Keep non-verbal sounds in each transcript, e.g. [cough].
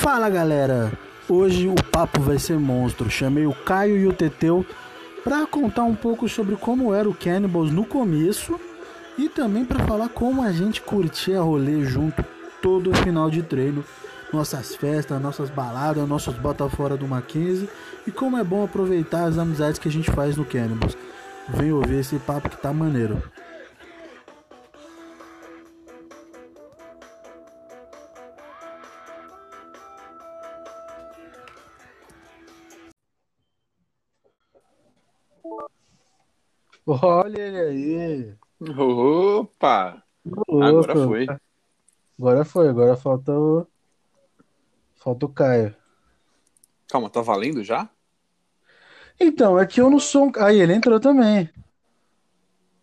Fala galera, hoje o papo vai ser monstro. Chamei o Caio e o Teteu para contar um pouco sobre como era o Cannibals no começo e também para falar como a gente curtia rolê junto todo final de treino, nossas festas, nossas baladas, nossos bota fora do Mackenzie e como é bom aproveitar as amizades que a gente faz no Cannibals. Vem ouvir esse papo que tá maneiro. Olha ele aí. Opa! Agora foi. Agora foi, agora falta o. Falta o Caio. Calma, tá valendo já? Então, é que eu não sou um. Aí, ele entrou também.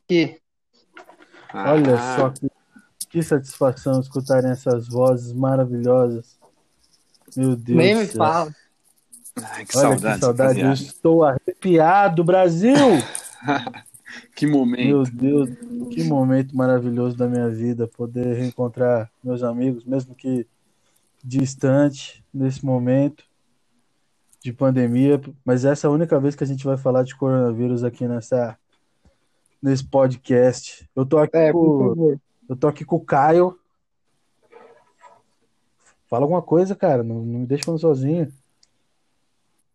Que Olha Ah, só que, que satisfação escutarem essas vozes maravilhosas. Meu Deus nem me fala. Ai, que Olha saudade, que saudade, eu estou arrepiado, Brasil! [laughs] Que momento. Meu Deus, que momento maravilhoso da minha vida poder reencontrar meus amigos, mesmo que distante nesse momento de pandemia, mas essa é a única vez que a gente vai falar de coronavírus aqui nessa nesse podcast. Eu tô aqui É, com, eu tô aqui com o Caio. Fala alguma coisa, cara, não, não me deixa falando sozinho.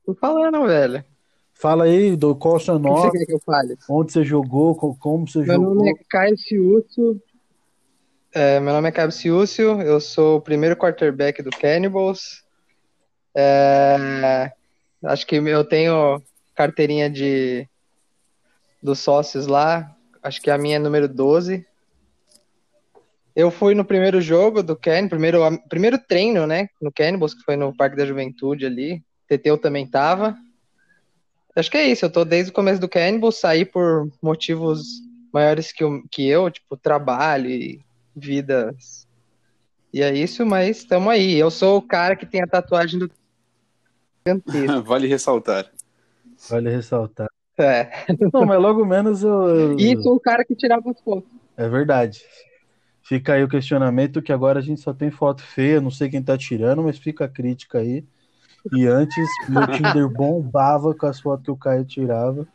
Tô falando, velho. Fala aí do qual o seu O que você nome, quer que eu fale? onde você jogou, co- como você Meu jogou. nome é Caio Ciúcio. É, meu nome é Caio Ciúcio. Eu sou o primeiro quarterback do Cannibals. É, acho que eu tenho carteirinha de dos sócios lá. Acho que a minha é número 12. Eu fui no primeiro jogo do Cannibals, primeiro, primeiro treino, né? No Cannibals, que foi no Parque da Juventude ali. Teteu também tava. Acho que é isso, eu tô desde o começo do Cannibal, saí por motivos maiores que, o- que eu, tipo, trabalho e vidas. E é isso, mas estamos aí. Eu sou o cara que tem a tatuagem do. [laughs] Vale ressaltar. Vale ressaltar. É. Não, mas logo menos eu, eu- E sou o cara que tirava as fotos. É verdade. Fica aí o questionamento que agora a gente só tem foto feia, não sei quem tá tirando, mas fica a crítica aí. E antes, meu Tinder bombava com as fotos que o Caio tirava.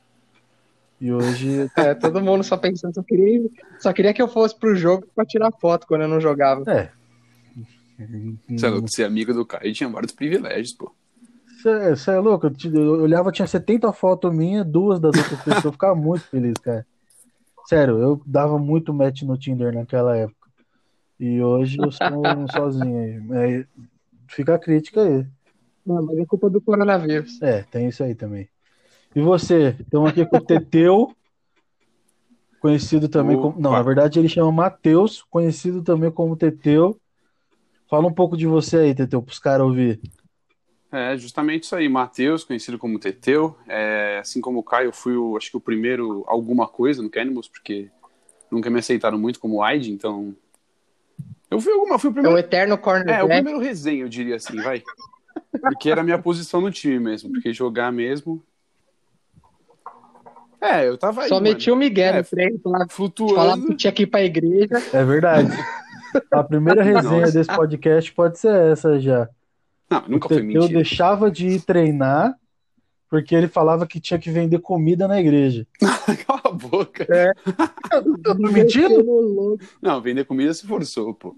E hoje, É, todo mundo só pensando, só queria, só queria que eu fosse pro jogo pra tirar foto quando eu não jogava. é. Você é louco, ser amigo do Caio tinha vários privilégios, pô. Você é louco? Eu, te- eu olhava, tinha 70 fotos minhas, duas das outras pessoas. Eu ficava muito feliz, cara. Sério, eu dava muito match no Tinder naquela época. E hoje eu sou um sozinho aí. É, fica a crítica aí. Não, mas é culpa do coronavírus. É, tem isso aí também. E você? Estamos aqui com o Teteu, conhecido também como. Não, na verdade ele chama Matheus, conhecido também como Teteu. Fala um pouco de você aí, Teteu, para os caras ouvir. É, justamente isso aí. Matheus, conhecido como Teteu. É, assim como o Caio, eu fui, o, acho que o primeiro alguma coisa no Cannibals, porque nunca me aceitaram muito como wide, então... Eu fui alguma, fui o É o primeiro... eterno É, o cornerback. primeiro resenha, eu diria assim, vai. Porque era a minha posição no time mesmo, porque jogar mesmo... É, eu tava aí, Só mano, meti o Miguel É, no treino, falava, falava flutuando. que tinha que ir pra igreja. É verdade. A primeira [laughs] resenha Nossa. desse podcast pode ser essa já. Não, nunca foi mentira. deixava de ir treinar porque ele falava que tinha que vender comida na igreja. [laughs] Cala a boca. Eu tô mentindo? Não, vender comida se forçou, pô.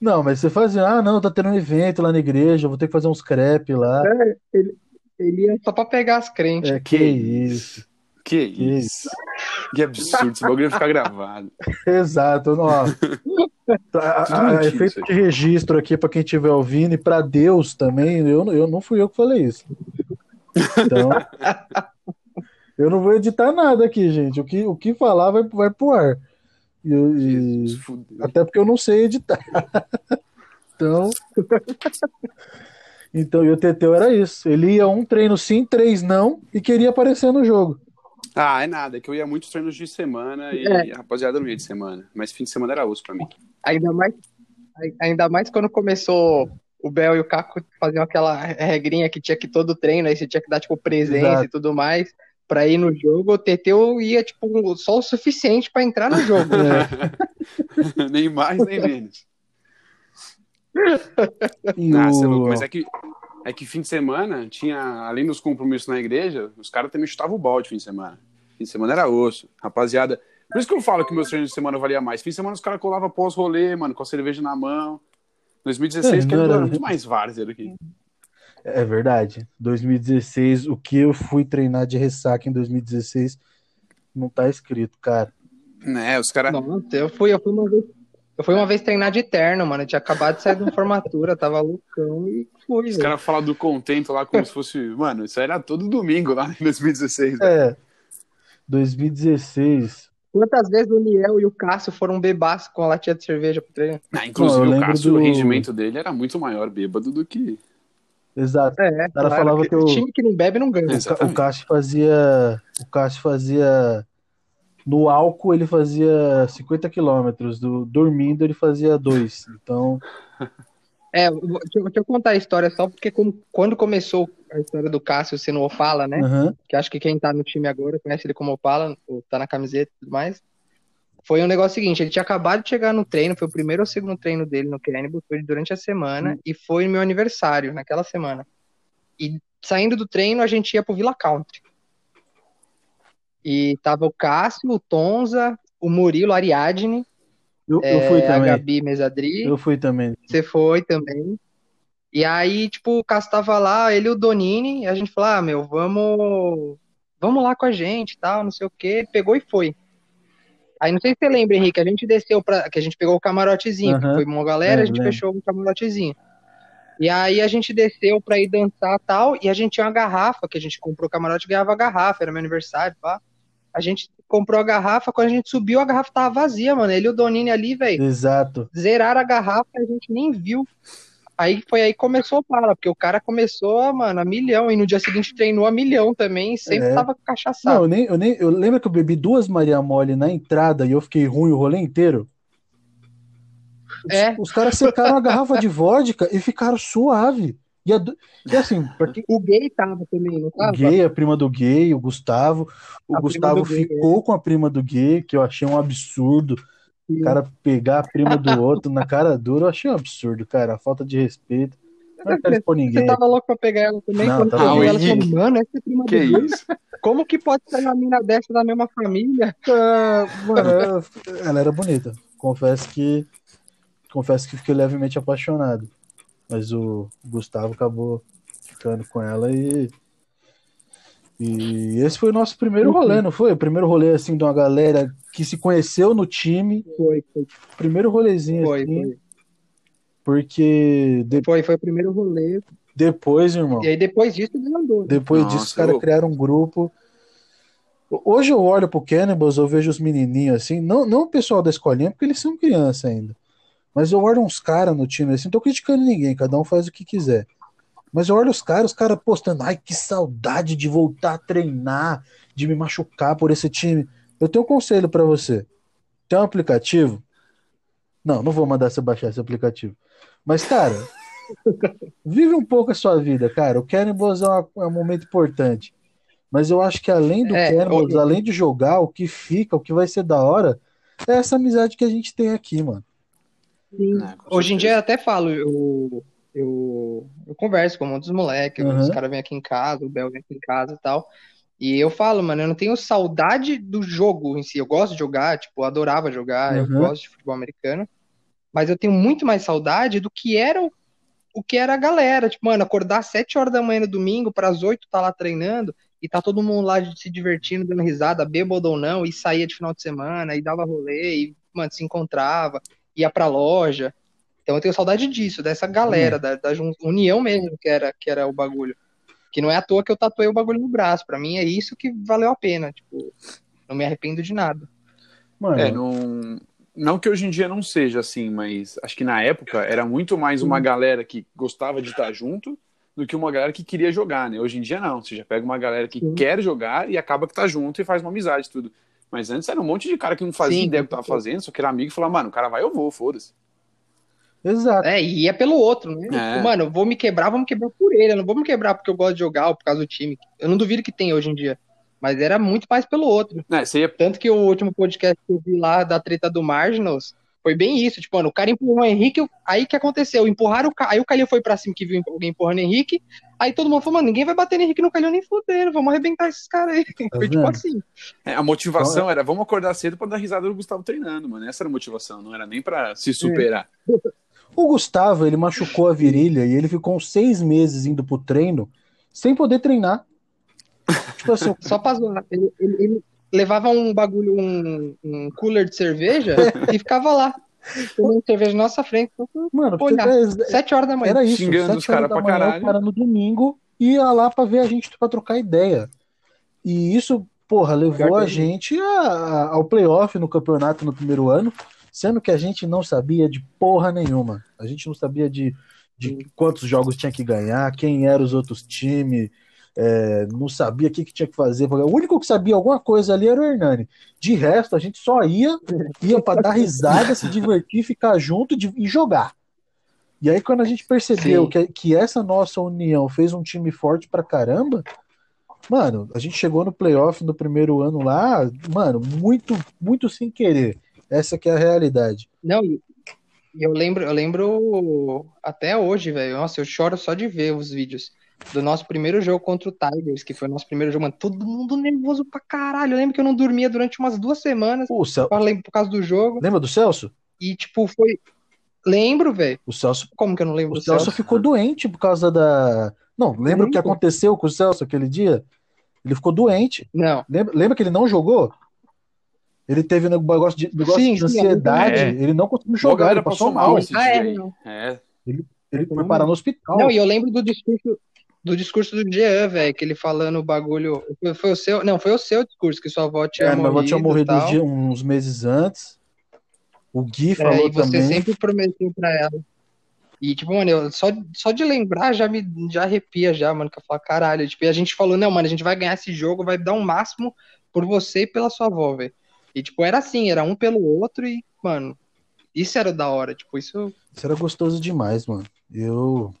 Não, mas você fazia, ah, não, tá tendo um evento lá na igreja, vou ter que fazer uns crepe lá. É, ele, ele ia só pra pegar as crentes. É, que isso. Que isso. Que absurdo, esse bagulho ia ficar gravado. [laughs] Exato, não, ó. [laughs] A- efeito de registro aqui para quem estiver ouvindo e para Deus também, eu, não- eu não fui eu que falei isso. Então, [laughs] eu não vou editar nada aqui, gente. O que, o que falar vai, vai pro ar. E, eu- e- Jesus, fudeu. até porque eu não sei editar. [laughs] Então, então e o Teteu era isso. Ele ia um treino sim, três não, e queria aparecer no jogo. Ah, é nada, é que eu ia muitos treinos de semana e É. a rapaziada não ia de semana. Mas fim de semana era osso pra mim. Ainda mais, ainda mais quando começou o Bel e o Caco faziam aquela regrinha que tinha que todo treino, aí você tinha que dar, tipo, presença Exato. e tudo mais pra ir no jogo. O Teteu ia, tipo, só o suficiente pra entrar no jogo. [laughs] É. [laughs] nem mais, nem menos. E Ah, é louco, mas é que, é que fim de semana tinha, além dos compromissos na igreja, os caras também chutavam o balde fim de semana. Fim de semana era osso. Rapaziada, por isso que eu falo que meus treinos de semana valia mais. Fim de semana os caras colavam pós-rolê, mano, com a cerveja na mão. 2016 É, que não era muito mais várzea aqui. É verdade. 2016, o que eu fui treinar de ressaca em 2016 não tá escrito, cara. Né, os caras. Eu fui, eu fui uma vez. Eu fui uma vez treinar de terno, mano. Eu tinha acabado de sair de uma formatura, [laughs] tava loucão e fui, Os caras falam do contento lá como [laughs] se fosse. Mano, isso era todo domingo lá em 2016. velho. É. 2016. Quantas vezes o Niel e o Cássio foram bebaço com a latinha de cerveja pro treino? Ah, inclusive, Não, o Cássio, do- o rendimento dele era muito maior bêbado do que. Exato. É, cara falava porque que eu- time que não bebe não ganha. O, Ca- o Exatamente. Cássio fazia. O Cássio fazia. No álcool ele fazia 50 quilômetros, do, dormindo ele fazia 2. Então, É, deixa, deixa eu contar a história só, porque como- quando começou a história do Cássio sendo Opala, né? aham, Que acho que quem tá no time agora conhece ele como Opala, tá na camiseta e tudo mais. Foi um negócio seguinte, ele tinha acabado de chegar no treino, foi o primeiro ou segundo treino dele no Cannibal, foi durante a semana, e foi meu aniversário naquela semana. E saindo do treino, a gente ia pro Villa Country. E tava o Cássio, o Tonza, o Murilo, a Ariadne, eu, eu fui é, a também. Gabi Mesadri. Eu fui também. Você foi também. E aí, tipo, o Cássio tava lá, ele e o Donini, e a gente falou, ah, meu, vamos, vamos lá com a gente, e tal, não sei o quê. Ele Pegou e foi. Aí, não sei se você lembra, Henrique, a gente desceu pra, que a gente pegou o camarotezinho, que Aham. foi uma galera, É, a gente lembro. fechou o camarotezinho. E aí a gente desceu pra ir dançar e tal, e a gente tinha uma garrafa, que a gente comprou o camarote ganhava a garrafa, era meu aniversário, pá. A gente comprou a garrafa, quando a gente subiu, a garrafa tava vazia, mano. Ele e o Donini ali, velho, Exato. zeraram a garrafa e a gente nem viu. Aí foi aí que começou a bala, porque o cara começou, mano, a milhão, e no dia seguinte treinou a milhão também, e sempre É. tava Não, cachaçado. eu nem, eu nem. Eu lembro que eu bebi duas Maria Mole na entrada e eu fiquei ruim o rolê inteiro. Os, É. os caras secaram a garrafa de vodka e ficaram suave. E, a e assim, pra quem O gay tava também, não O tava? gay, a prima do gay, o Gustavo. O A Gustavo do gay, é. ficou com a prima do gay, que eu achei um absurdo. O cara pegar a prima do outro na cara dura, eu achei um absurdo, cara. A falta de respeito. Não quero expor Você ninguém. tava louco pra pegar ela também? Não, quando tava você viu louco. ela, você falou, mano, essa é prima Que do isso? Como que pode ser uma mina dessa da mesma família? [laughs] Ah, mano, ela era bonita. Confesso que. Confesso que fiquei levemente apaixonado. Mas o Gustavo acabou ficando com ela e. E esse foi o nosso primeiro rolê, não foi? O primeiro rolê assim de uma galera que se conheceu no time. Foi, foi, Primeiro rolezinho foi. assim. Foi, Porque de- foi, foi o primeiro rolê. depois, irmão, E aí depois disso desandou. né? depois Nossa, disso os caras criaram um grupo. Hoje eu olho pro Cannibals, eu vejo os menininhos assim, não, não o pessoal da escolinha, porque eles são criança ainda. Mas eu olho uns caras no time assim, não tô criticando ninguém, cada um faz o que quiser. Mas eu olho os caras, os caras postando, ai que saudade de voltar a treinar, de me machucar por esse time. Eu tenho um conselho pra você. Tem um aplicativo? Não, não vou mandar você baixar esse aplicativo. Mas, cara, [laughs] vive um pouco a sua vida, cara. O Cannibals é, uma- é um momento importante. Mas eu acho que além do É, Cannibals, eu- além de jogar, o que fica, o que vai ser da hora, é essa amizade que a gente tem aqui, mano. Sim. Com Hoje em dia eu até falo, eu, eu, eu converso com muitos moleques, Uhum. os caras vêm aqui em casa, o Bel vem aqui em casa e tal. E eu falo, mano, eu não tenho saudade do jogo em si. Eu gosto de jogar, tipo, eu adorava jogar, eu Uhum. gosto de futebol americano. Mas eu tenho muito mais saudade do que era o, o que era a galera. Tipo, mano, acordar às 7 horas da manhã no domingo, para as 8 tá lá treinando, e tá todo mundo lá se divertindo, dando risada, bêbado ou não, e saía de final de semana, e dava rolê, e, mano, se encontrava, ia pra loja. Então eu tenho saudade disso, dessa galera, da, da jun- união mesmo que era, que era o bagulho. Que não é à toa que eu tatuei o bagulho no braço. Pra mim é isso que valeu a pena. Tipo, não me arrependo de nada. Mano, É, não, não que hoje em dia não seja assim, mas acho que na época era muito mais uma galera que gostava de estar junto do que uma galera que queria jogar, né? Hoje em dia não, você já pega uma galera que Sim. quer jogar e acaba que tá junto e faz uma amizade e tudo. Mas antes era um monte de cara que não fazia Sim, ideia do que tava fazendo, só que era amigo e falava, mano, o cara vai, eu vou, foda-se. Exato. É, e é pelo outro, né? É. Tipo, mano, eu vou me quebrar, vou me quebrar por ele. Eu não vou me quebrar porque eu gosto de jogar ou por causa do time. Eu não duvido que tem hoje em dia. Mas era muito mais pelo outro. É, você ia Tanto que o último podcast que eu vi lá da treta do Marginals Foi bem isso, tipo, mano, o cara empurrou o Henrique, aí que aconteceu? Empurraram o Ca... Aí o Calil foi pra cima que viu alguém empurrando o Henrique, aí todo mundo falou, mano, ninguém vai bater no Henrique no Calil nem fudendo, vamos arrebentar esses caras aí. Tá [laughs] foi tipo vendo? assim. É, a motivação era vamos acordar cedo pra dar risada do Gustavo treinando, mano. Essa era a motivação, não era nem pra se superar. O Gustavo, ele machucou a virilha e ele ficou uns seis meses indo pro treino sem poder treinar. Tipo assim, [laughs] Só pra zoar. Ele, ele- ele levava um bagulho, um, um cooler de cerveja [laughs] e ficava lá. Tomando cerveja na nossa frente. mano, Olha, é- Sete horas da manhã. era isso. Xingando sete os caras horas da pra manhã, caralho. O cara no domingo ia lá pra ver a gente pra trocar ideia. E isso, porra, levou a gente a- a- ao playoff no campeonato no primeiro ano, sendo que a gente não sabia de porra nenhuma. A gente não sabia de, de quantos jogos tinha que ganhar, quem eram os outros times, é, não sabia o que, que tinha que fazer. O único que sabia alguma coisa ali era o Hernani. De resto, a gente só ia, ia para dar risada, se divertir, ficar junto de- e jogar. E aí, quando a gente percebeu Sim. que, que essa nossa união fez um time forte pra caramba, mano, a gente chegou no playoff no primeiro ano lá, mano, muito, muito sem querer. Essa que é a realidade. Não, eu lembro, eu lembro até hoje, velho. Nossa, eu choro só de ver os vídeos do nosso primeiro jogo contra o Tigers, que foi o nosso primeiro jogo, mano. Todo mundo nervoso pra caralho. Eu lembro que eu não dormia durante umas duas semanas O Cel... lembro por causa do jogo. Lembra do Celso? E, tipo, foi. Lembro, velho. O Celso, Como que eu não lembro o do Celso Celso? ficou doente por causa da. Não, lembra o que aconteceu com o Celso aquele dia? Ele ficou doente. Não. Lembra, lembra que ele não jogou? Ele teve um negócio de, negócio Sim, de sim, ansiedade, é. ele não conseguiu jogar, ele passou passou mal. Ah, é. É. Ele foi parar no hospital. Não, e eu lembro do discurso do discurso do Jean, velho, que ele falando o bagulho. Foi, foi o seu. Não, foi o seu discurso, que sua avó tinha É, minha avó tinha morrido. morrido uns, dias- uns meses antes. O Gui É, falou e você também. sempre prometeu pra ela. E, tipo, mano, eu, só, só de lembrar já me já arrepia já, mano, que eu falo, caralho. Tipo, e a gente falou, não, mano, a gente vai ganhar esse jogo, vai dar o máximo por você e pela sua avó, velho. E, tipo, era assim, era um pelo outro e, mano, isso era da hora. Tipo, isso, Isso era gostoso demais, mano. Eu,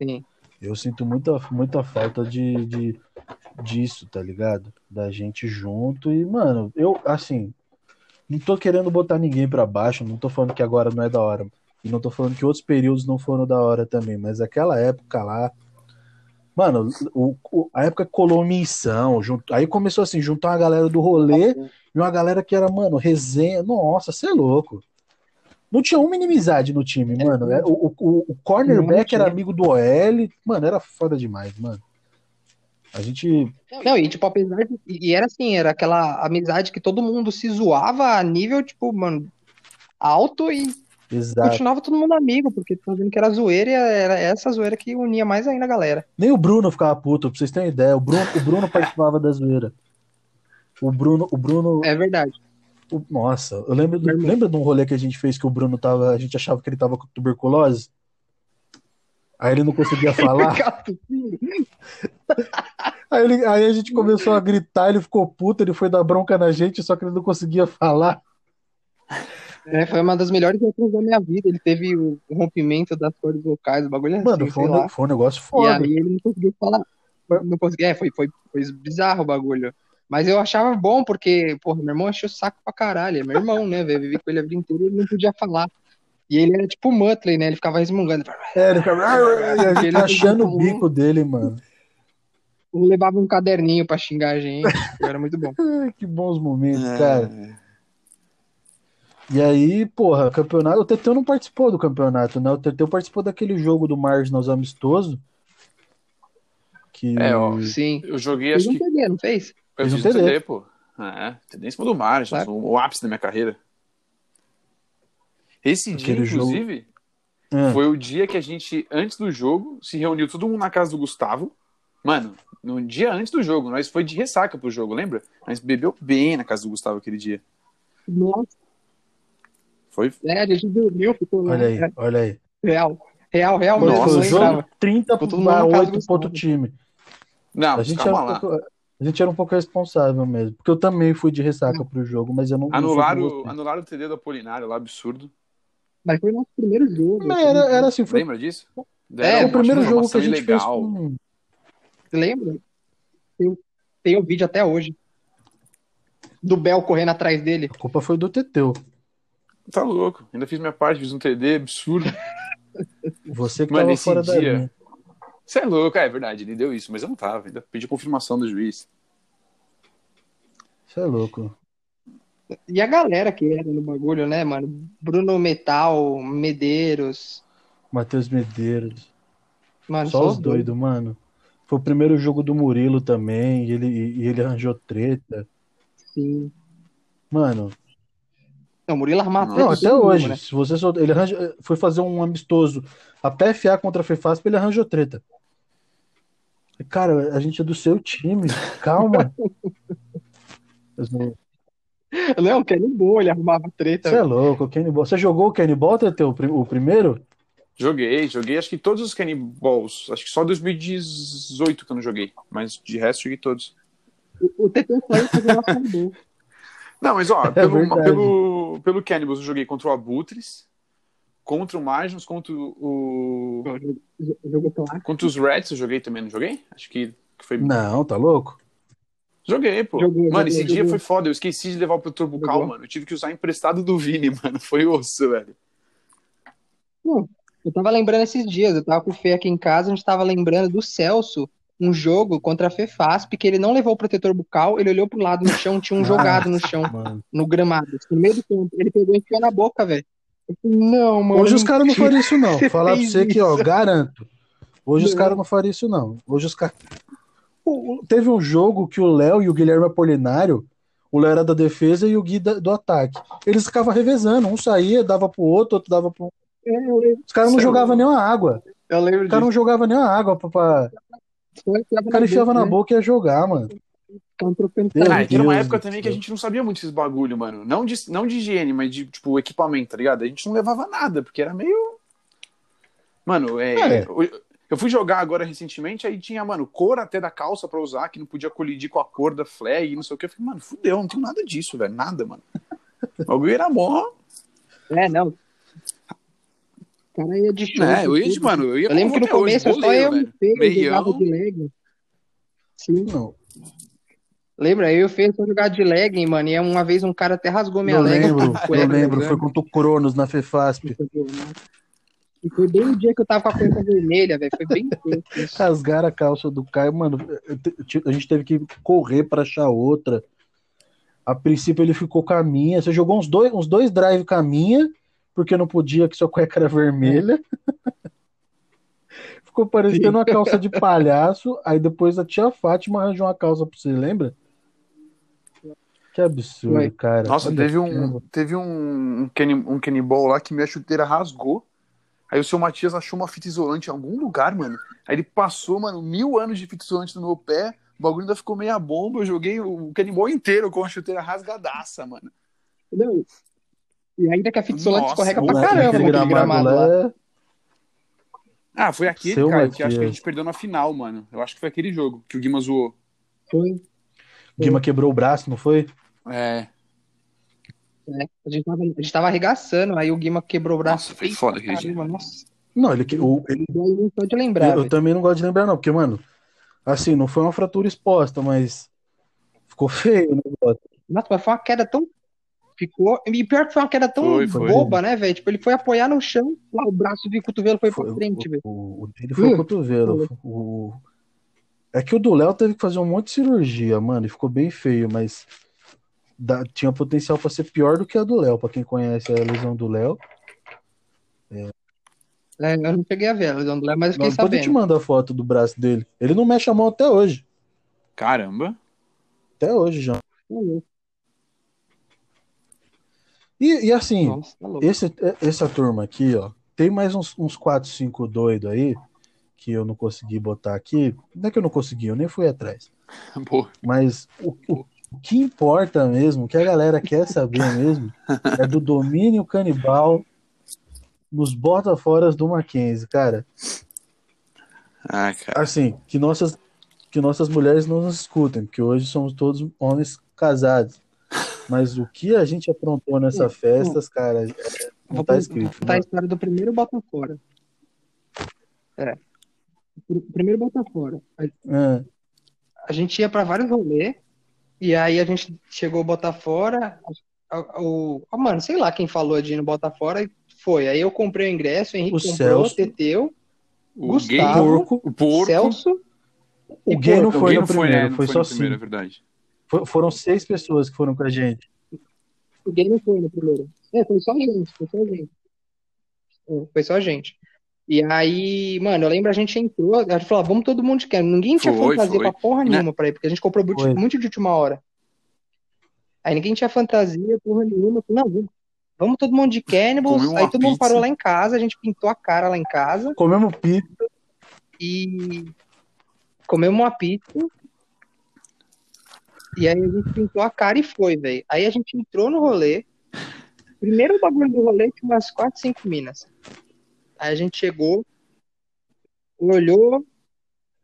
sim. eu sinto muita, muita falta de, de, disso, tá ligado? Da gente junto. E, mano, eu, assim, não tô querendo botar ninguém pra baixo, não tô falando que agora não é da hora. E não tô falando que outros períodos não foram da hora também, mas aquela época lá. Mano, o, o- a época que colou missão, junto, aí começou assim, juntar uma galera do rolê e uma galera que era, mano, resenha. Nossa, você é louco. Não tinha uma inimizade no time, mano. É, O, o, o cornerback era tinha. amigo do OL. Mano, era foda demais, mano. A gente. Não, e tipo, apesar de. E era assim, era aquela amizade que todo mundo se zoava a nível, tipo, mano, alto e Exato. continuava todo mundo amigo, porque tava vendo que era zoeira e era essa zoeira que unia mais ainda a galera. Nem o Bruno ficava puto, pra vocês terem ideia. O Bruno, o Bruno participava da zoeira. O Bruno, o Bruno. É verdade. o- nossa, eu lembro do, lembra de um rolê que a gente fez que o Bruno tava. A gente achava que ele tava com tuberculose? Aí ele não conseguia [laughs] falar. Aí, ele- aí a gente começou a gritar, ele ficou puto, ele foi dar bronca na gente, só que ele não conseguia falar. É, foi uma das melhores épocas da minha vida. Ele teve o rompimento das cordas vocais, o bagulho assim, Mano, foi sei um, lá. foi um negócio E foda. aí ele não conseguiu falar. Não conseguia, é, foi, foi, foi bizarro o bagulho. Mas eu achava bom, porque, porra, meu irmão encheu o saco pra caralho. É meu irmão, né, velho? Vivi com ele a vida inteira e ele não podia falar. E ele era tipo o Muttley, né? Ele ficava resmungando. É, ele ficava [laughs] e Ele achando o bico dele, mano. Eu levava um caderninho pra xingar a gente. Era muito bom. [laughs] Que bons momentos, É. E aí, porra, campeonato. O Teteu não participou do campeonato, né? O Teteu participou daquele jogo do Marginals amistoso. Que. É, ó. Sim. Eu joguei, Fez acho um que. TD, não fez? Eu fiz um TD. TD, pô. É, TD em cima do Margins, Claro. o, ápice da minha carreira. Esse dia, Aquele jogo- inclusive, Ah, foi o dia que a gente, antes do jogo, se reuniu todo mundo na casa do Gustavo. Mano, no dia antes do jogo, nós foi de ressaca pro jogo, lembra? Nós bebeu bem na casa do Gustavo aquele dia. Nossa, Foi. é, a gente dormiu, ficou olha aí, É, olha aí. Real. Real, real mesmo, foi eu o jogo, lembrava. 30 Ficou todo mundo para na casa 8 do pro outro Gustavo. time. Não, A gente, era um pouco, a gente era um pouco responsável mesmo. Porque eu também fui de ressaca pro jogo, mas eu não. Anularam, anularam o TD do Apolinário lá, absurdo. Mas foi o nosso primeiro jogo. Mas assim. era, era assim, foi Lembra disso? É, Deram o primeiro jogo que a gente fez com. Lembra? Tem, tem o vídeo até hoje. Do Bel correndo atrás dele. A culpa foi do Teteu. Tá louco. Ainda fiz minha parte, fiz um TD absurdo. Você que Mano, tava fora da dia- linha. Você é louco, é verdade, ele deu isso, mas eu não tava. Ainda pedi confirmação do juiz. Você é louco. E a galera que era no bagulho, né, mano? Bruno Metal, Medeiros. Matheus Medeiros. Mano, Só os doidos, mano. Foi o primeiro jogo do Murilo também, e ele, e ele arranjou treta. Sim. Mano, Não, Murilo armava Não, até hoje. né? Se você só, ele arranja, foi fazer um amistoso a PFA contra a FEFASP, ele arranjou treta. Cara, a gente é do seu time, calma. Você [laughs] Não, o Kenny Boa, ele arrumava treta. é louco, o Kenny Ball. Você jogou o Kenny Ball, Teteu, o prim- o primeiro? Joguei, joguei acho que todos os Canniballs. Acho que só 2018 que eu não joguei. Mas de resto joguei todos. O, o TT só ia fazer uma Kenny Não, mas ó, [laughs] pelo, verdade. pelo, pelo Cannibals eu joguei contra o Abutres, contra o Magnus, contra o. Clássico. Contra os Reds eu joguei também, não joguei? Acho que, que foi. Não, tá louco? Joguei, pô. Jogou, mano, jogou, esse dia jogou. foi foda. Eu esqueci de levar o protetor bucal, Jogou. mano. Eu tive que usar emprestado do Vini, [laughs] mano. Foi osso, velho. Eu tava lembrando esses dias, eu tava com o Fê aqui em casa, a gente tava lembrando do Celso, um jogo contra a Fefasp, que ele não levou o protetor bucal, ele olhou pro lado no chão, tinha um jogado no chão, Mano. no gramado, no meio do campo. Ele pegou e enfiou na boca, velho. Não, mano. Hoje os caras não fariam isso, não. [laughs] Falar pra você que, ó, garanto. Hoje os Não. caras não fariam isso, não. Hoje os caras. Teve um jogo que o Léo e o Guilherme Apolinário, o Léo era da defesa e o Gui da- do ataque. Eles ficavam revezando, um saía, dava pro outro, outro dava pro. Os caras não jogavam nenhuma água. eu lembro Os caras não jogavam nenhuma água pra. pra... O cara enfiava na né? boca e ia jogar, mano. Trocando Meu Ah, era uma época também que a gente não sabia muito esses bagulho, mano. Não de, não de higiene, mas de, tipo, equipamento, tá ligado? A gente não levava nada, porque era meio. Mano, é. É. Eu, fui jogar agora recentemente, aí tinha, mano, cor até da calça pra usar, que não podia colidir com a cor da flag e não sei o que. Eu falei, mano, fudeu, não tenho nada disso, velho. Nada, mano. O bagulho era mó. É, não. O cara ia de show. É, eu ia, tudo. mano, eu ia Eu lembro que no hoje, começo eu só eu e o jogava de leg. Sim. Não, Lembra? Eu e o Fê só jogava de legging, mano. E uma vez um cara até rasgou minha eu leg. lembro, [laughs] eu lembro. Foi contra o Cronos na Fefasp. E foi bem o dia que eu tava com a cueca vermelha, velho. Foi bem isso. Rasgaram a calça do Caio, mano. A gente teve que correr pra achar outra. A princípio ele ficou com a minha. Você jogou uns dois, uns dois drive com a minha, porque não podia, que sua cueca era vermelha. [laughs] Ficou parecendo uma calça de palhaço. Aí depois a tia Fátima arranjou uma calça pra você, lembra? Que absurdo, cara. Nossa, Olha teve um, teve um, um, Kenny, um Kenny Ball lá que minha chuteira rasgou. Aí o seu Matias achou uma fita isolante em algum lugar, mano. Aí ele passou, mano, mil anos de fita isolante no meu pé. O bagulho ainda ficou meia bomba. Eu joguei o Kenny Ball inteiro com a chuteira rasgadaça, mano. Não. E ainda que a fita isolante escorrega pra caramba naquele gramado lá. lá é- Ah, foi aquele, Seu cara, que eu acho que a Matias. gente perdeu na final, mano. Eu acho que foi aquele jogo que o Guima zoou. Foi. Guima quebrou o braço, não foi? É. É, a, gente tava, a gente tava arregaçando, aí o Guima quebrou o braço. Nossa, foi Feio foda aquele dia. Nossa. Não, ele, que- o- ele E aí não pode lembrar, eu velho. também não gosto de lembrar, não, porque, mano, assim, não foi uma fratura exposta, mas ficou [laughs] feio o negócio. Nossa, mas foi uma queda tão. Ficou. E pior que foi uma queda tão Foi, foi. boba, né, velho? Tipo, ele foi apoiar no chão, lá o braço e o cotovelo foi, Foi- pra frente, velho. o, o dele foi o Hum. cotovelo. O... É que o do Léo teve que fazer um monte de cirurgia, mano, e ficou bem feio, mas dá- tinha potencial pra ser pior do que a do Léo, pra quem conhece a lesão do Léo. É, eu não cheguei a ver a lesão do Léo, mas eu Não, fiquei Depois eu te sabendo. mando a foto do braço dele. Ele não mexe a mão até hoje. Caramba. Até hoje já. Tá louco. E, e assim, Nossa, tá. Esse, essa turma aqui, ó, tem mais uns, uns 4, 5 doidos aí que eu não consegui botar aqui. Não é que eu não consegui, eu nem fui atrás. [laughs] Pô, Mas o, o- o que importa mesmo, o que a galera quer saber [laughs] mesmo, é do domínio canibal nos bota-foras do Mackenzie, cara. ah, cara. Assim, que nossas, que nossas mulheres não nos escutem, porque hoje somos todos homens casados. Mas o que a gente aprontou nessas festas, cara, é- não Vou tá escrito. contar a história do primeiro bota fora. É. O primeiro bota fora. A, É. a gente ia pra vários rolês, e aí a gente chegou a botar fora. o, o- mano, sei lá quem falou de ir no Botafora e foi. Aí eu comprei o ingresso, o Henrique O comprou, Celso. Teteu, O Gustavo, gay, o porco. Celso. O gay não o foi gay no não foi, primeiro, né? Foi foi só no primeiro, é verdade. For- Foram seis pessoas que foram com a gente. O gay não foi no primeiro. É, foi só a gente, foi só a gente. É, foi só a gente. E aí, mano, eu lembro a gente entrou, a gente falou, ah, vamos todo mundo de. Ninguém tinha Foi, fantasia foi. pra porra Né? nenhuma pra ir, porque a gente comprou muito, Foi. muito de última hora. Aí ninguém tinha fantasia, porra nenhuma. Falei, Não, vamos, vamos todo mundo de Cannibals. Aí todo mundo pizza. parou lá em casa, a gente pintou a cara lá em casa Comemos pizza. e comemos uma pizza. E aí a gente pintou a cara e foi, velho. Aí a gente entrou no rolê. Primeiro bagulho do rolê tinha umas 4, 5 minas. Aí a gente chegou, olhou,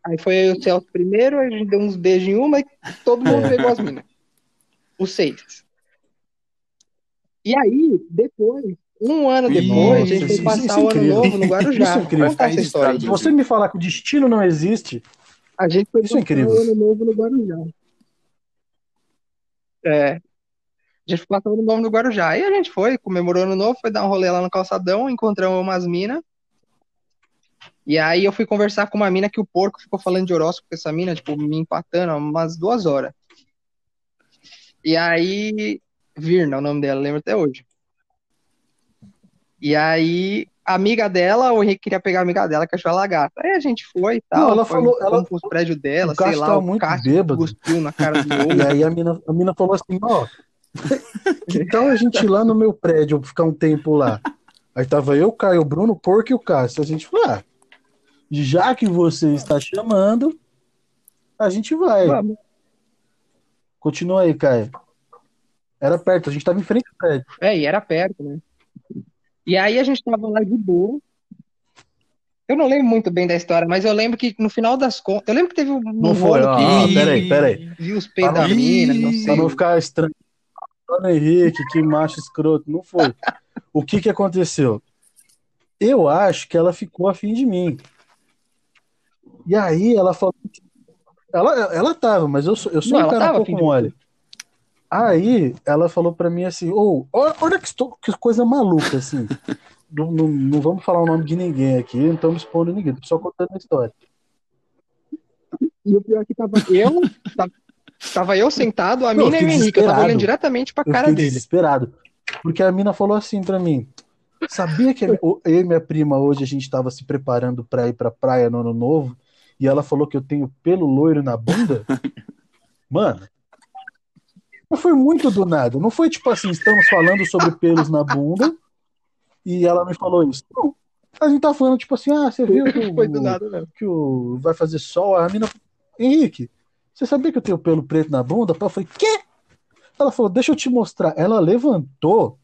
aí foi o Celso primeiro, aí a gente deu uns beijos em uma e todo mundo pegou as minas. [laughs] Os seis. E aí, depois, um ano depois, a gente foi isso- passar isso é o ano novo no Guarujá. Isso é incrível. Essa história. Se você me falar que o destino não existe, A gente foi Isso é passar incrível. o ano novo no Guarujá. É. A gente foi passar o ano novo no Guarujá. Aí a gente foi, comemorou ano novo, foi dar um rolê lá no calçadão, encontramos umas minas. E aí eu fui conversar com uma mina que o porco ficou falando de horóscopo com essa mina, tipo, me empatando umas duas horas. E aí, Virna, o nome dela, lembro até hoje. E aí, a amiga dela, o Henrique queria pegar a amiga dela, que achou ela gata. Aí a gente foi e tal. Não, ela foi, falou- ela- pros prédios dela, o sei lá, o muito Cássio bêbado. cuspiu na cara do [laughs] E outro. aí a mina, a mina falou assim, ó, [laughs] tal a gente ir lá no meu prédio ficar um tempo lá? Aí tava eu, Caio, o Bruno, o Porco e o Cássio. A gente falou, ah, já que você está chamando, a gente vai. Vamos. Continua aí, Caio. Era perto, a gente tava em frente ao prédio. É, e era perto, né? E aí a gente tava lá de boa. Eu não lembro muito bem da história, mas eu lembro que no final das contas. Eu lembro que teve um Não foi, ó, que ó, Ih, peraí, peraí. viu os peitos Pra da não- mina, não Ih, Pra sei. não ficar estranho. Dona Henrique, que macho escroto. Não foi. O que que aconteceu? Eu acho que ela ficou afim de mim. E aí ela falou. Ela, ela tava, mas eu sou, eu sou Não, um cara um pouco afim de mole. Aí ela falou pra mim assim: Ô, olha, olha que, estou- que coisa maluca, assim. [laughs] Não, não, não vamos falar o nome de ninguém aqui, não estamos expondo ninguém, tô só contando a história. E o pior é que tava eu, tava, tava eu sentado, a Não, mina e eu o Henrique. Eu tava olhando diretamente pra Eu cara dele. desesperado. Porque a mina falou assim pra mim: Sabia que eu e minha prima hoje a gente tava se preparando pra ir pra praia no ano novo e ela falou que eu tenho pelo loiro na bunda? [laughs] Mano, não foi muito do nada. Não foi tipo assim: estamos falando sobre pelos na bunda e ela me falou isso. Não. A gente tá falando tipo assim: ah, você viu que o, [laughs] Foi do nada mesmo. que o vai fazer sol? A mina, Henrique, você sabia que eu tenho pelo preto na bunda? Eu falei: quê? Ela falou, deixa eu te mostrar. Ela levantou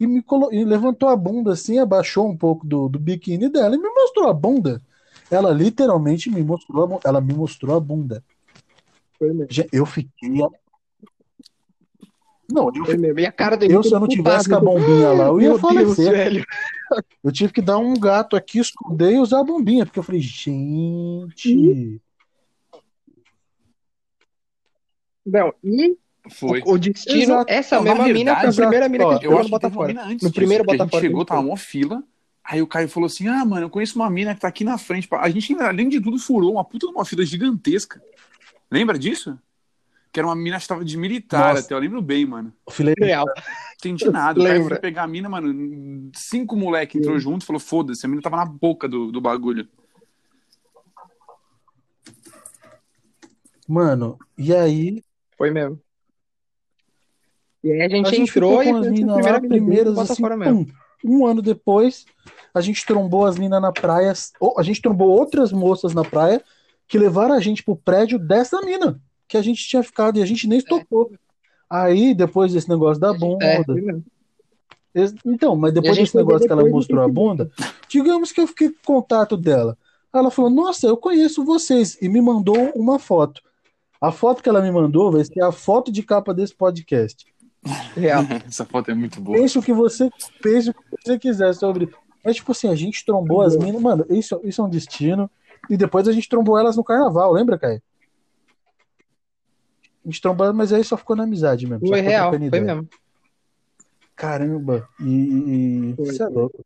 e me colo... e levantou a bunda assim, abaixou um pouco do, do biquíni dela e me mostrou a bunda. Ela literalmente me mostrou, ela me mostrou a bunda. Eu fiquei. Não, eu, Foi mesmo. E a cara do eu se eu não tivesse com a preocupado. bombinha lá, eu ia Meu Deus, falecer. velho. Eu tive que dar um gato aqui, esconder e usar a bombinha, porque eu falei, gente. Não, e Foi. o, o destino, Exato. essa mesma mina foi a verdade, primeira mina que Eu acho Botafora. mina antes No disso, primeiro porque a gente Botafora. chegou, tava uma fila. Aí o Caio falou assim: Ah, mano, eu conheço uma mina que tá aqui na frente. A gente, além de tudo, furou uma puta de uma fila gigantesca. Lembra disso? Que era uma mina que tava de militar Nossa. até, eu lembro bem, mano. Filei, Real. Não entendi nada. O Lembra. foi pegar a mina, mano. Cinco moleque entrou junto e falou: Foda-se, a mina tava na boca do, do bagulho. mano, e aí Foi mesmo. E aí a gente, a gente entrou ficou e com as minas primeira lá, primeiras assim, pum. Um ano depois, a gente trombou as minas na praia, ou a gente trombou outras moças na praia que levaram a gente pro prédio dessa mina que a gente tinha ficado e a gente nem tocou. Aí, depois desse negócio da bunda, É. Ex- Então, mas depois desse negócio que ela mostrou a bunda, digamos que eu fiquei com contato dela. Ela falou: Nossa, eu conheço vocês. E me mandou uma foto. A foto que ela me mandou vai ser a foto de capa desse podcast. Real. [laughs] Essa foto é muito boa. Pense o que você, pense o que você quiser sobre. Mas, tipo assim, a gente trombou as minas. Mano, isso, isso é um destino. E depois a gente trombou elas no carnaval, lembra, Caio? A gente trombou, mas aí só ficou na amizade mesmo. Foi real, foi ideia. mesmo. Caramba, e. e... Foi, Você é louco.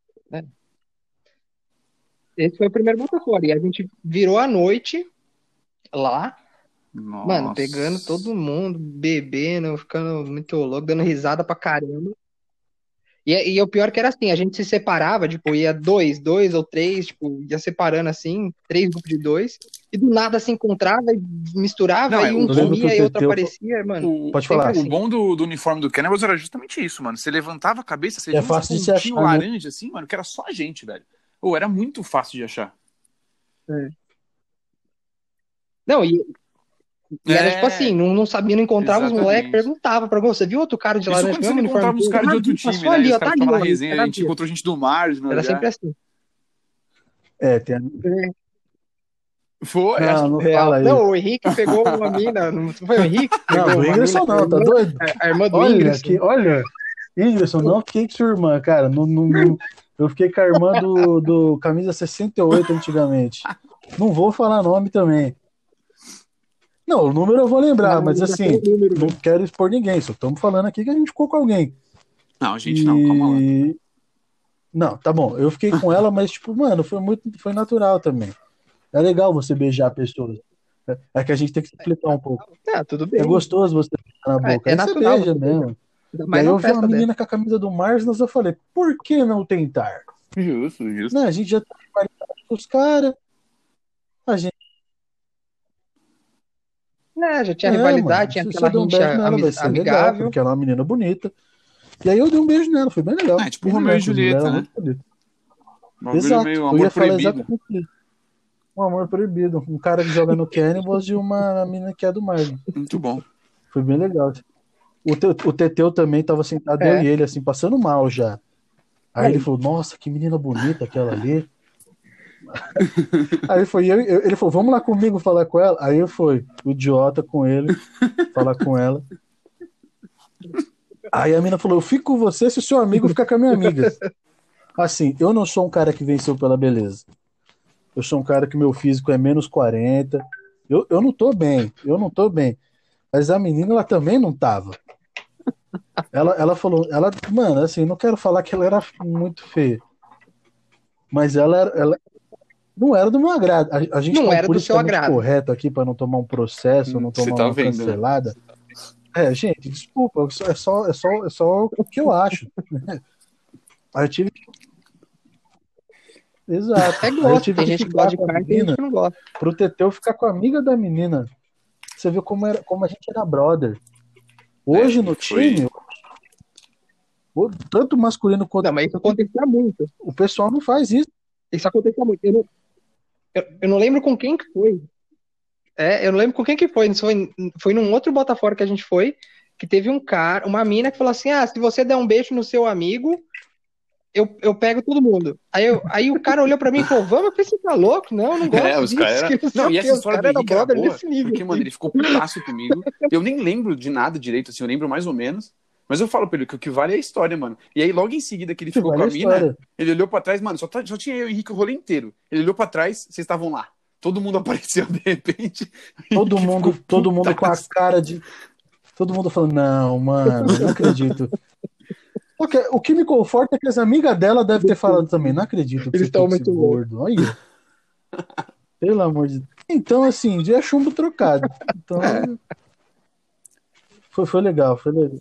Esse foi o primeiro Botafogo. E a gente virou a noite lá, Nossa. mano, pegando todo mundo, bebendo, ficando muito louco, dando risada pra caramba. E, e o pior é que era assim, a gente se separava, tipo, ia dois, dois ou três, tipo, ia separando assim, três grupos de dois, e do nada se encontrava e misturava, Não, e é, um comia e outro aparecia, mano. O, Pode falar. assim. o bom do, do uniforme do Cannibals era justamente isso, mano. Você levantava a cabeça, você É fácil de se achar, né? laranja, assim, mano, que era só a gente, velho. Ou era muito fácil de achar. Não, e, e era É. tipo assim, não, não sabia, não encontrava os Exatamente. moleques, perguntava pra você, viu outro cara de Isso laranja quando com você uniforme encontrava os caras de Ah, outro passou time, né? ali, Os ó, tá ali, resenha, a era gente encontrou gente do Marginal. Era já. sempre assim. É, tem a... Foi, Não, acho- não fala. Não, o Henrique pegou uma mina, não foi o Henrique? que Não, Ingresson mina, não, tá a doido? A irmã do Olha olha. Ingresson, não fiquei com sua irmã, cara. Não, não, não- eu fiquei com a irmã do, do camisa 68 antigamente. Não vou falar nome também. Não, o número eu vou lembrar, mas já assim, o número, não quero expor ninguém, só estamos falando aqui que a gente ficou com alguém. Não, gente, não, calma lá. E- Não, tá bom. Eu fiquei com ela, mas, tipo, mano, foi muito, foi natural também. É legal você beijar pessoas. É- É que a gente tem que se explicar um pouco. Ah, tudo bem. É gostoso você beijar na É, boca. é você natural beija mesmo. Na eu vi uma menina com a camisa do Marsnas, eu falei, por que não tentar? Justo, justo. Né, a gente já tá em qualidade com os caras. A gente É, já tinha É, rivalidade, mano, tinha aquela um beijo nela, ami- vai ser legal, amigável. porque ela é uma menina bonita. E aí eu dei um beijo nela, foi bem legal. É, tipo Bem Romeu e legal, Julieta, é né? Exato, meio eu amor ia falar proibido. exatamente isso. Um amor proibido. Um cara que joga no [laughs] Cannibals e uma menina que é do Marlon. Muito bom. Foi bem legal. O, Te- o Teteu também tava sentado, É. eu e ele, assim, passando mal já. Aí Aí. ele falou, nossa, que menina bonita aquela ali. [laughs] Aí foi eu, eu- ele falou, vamos lá comigo falar com ela. Aí eu fui, o idiota com ele, falar com ela. Aí a mina falou, eu fico com você se o seu amigo ficar com a minha amiga. [laughs] Assim, eu não sou um cara que venceu pela beleza. Eu sou um cara que meu físico é menos 40. Eu, eu não tô bem, eu não tô bem. Mas a menina, ela também não tava. Ela, ela falou, ela, mano, assim, não quero falar que ela era muito feia. Mas ela, era- ela não era do meu agrado. A, a gente Não tá era do seu agrado. correto aqui para não tomar um processo, não Você tomar tá uma vendo, né? cancelada. É, gente, desculpa, é só, é só, é só o que eu acho. né? [laughs] Aí eu tive que... Exato. É gosto, tive tem gente que gosta de com a carne, tem gente que não gosta. pro Teteu ficar com a amiga da menina. Você viu como, era, como a gente era brother. Hoje É, no foi- time, o- tanto masculino quanto Não, mas isso acontecia muito. o pessoal não faz isso. Isso acontecia muito. Eu não, eu, eu não lembro com quem que foi. É, eu não lembro com quem que foi. Foi, foi num outro Botafogo que a gente foi, que teve um cara, uma mina que falou assim: ah, se você der um beijo no seu amigo, eu, eu pego todo mundo. Aí, eu- aí o cara olhou pra mim e falou: vamos, você tá louco? Não, eu não gosto É, os disso. caras. [laughs] que não e essa história do Henrique era brother boa, nesse nível. porque, mano, ele ficou putaço comigo. Eu nem lembro de nada direito, assim, eu lembro mais ou menos. Mas eu falo pra ele que o que vale é a história, mano. E aí, logo em seguida que ele ficou Vale com a a mina, história. ele olhou pra trás, mano, só, tá- só tinha eu e o Henrique o rolê inteiro. Ele olhou pra trás, vocês estavam lá. Todo mundo [laughs] apareceu de repente. Todo Henrique mundo, todo mundo com a cara de. Todo mundo falando, não, mano, não acredito. [laughs] O que, o que me conforta é que as amigas dela devem ter falado também, não acredito que Eles estão esse muito gordo. Olha. Pelo amor de Deus. Então, assim, já é chumbo trocado. Então. Foi, foi legal, foi legal.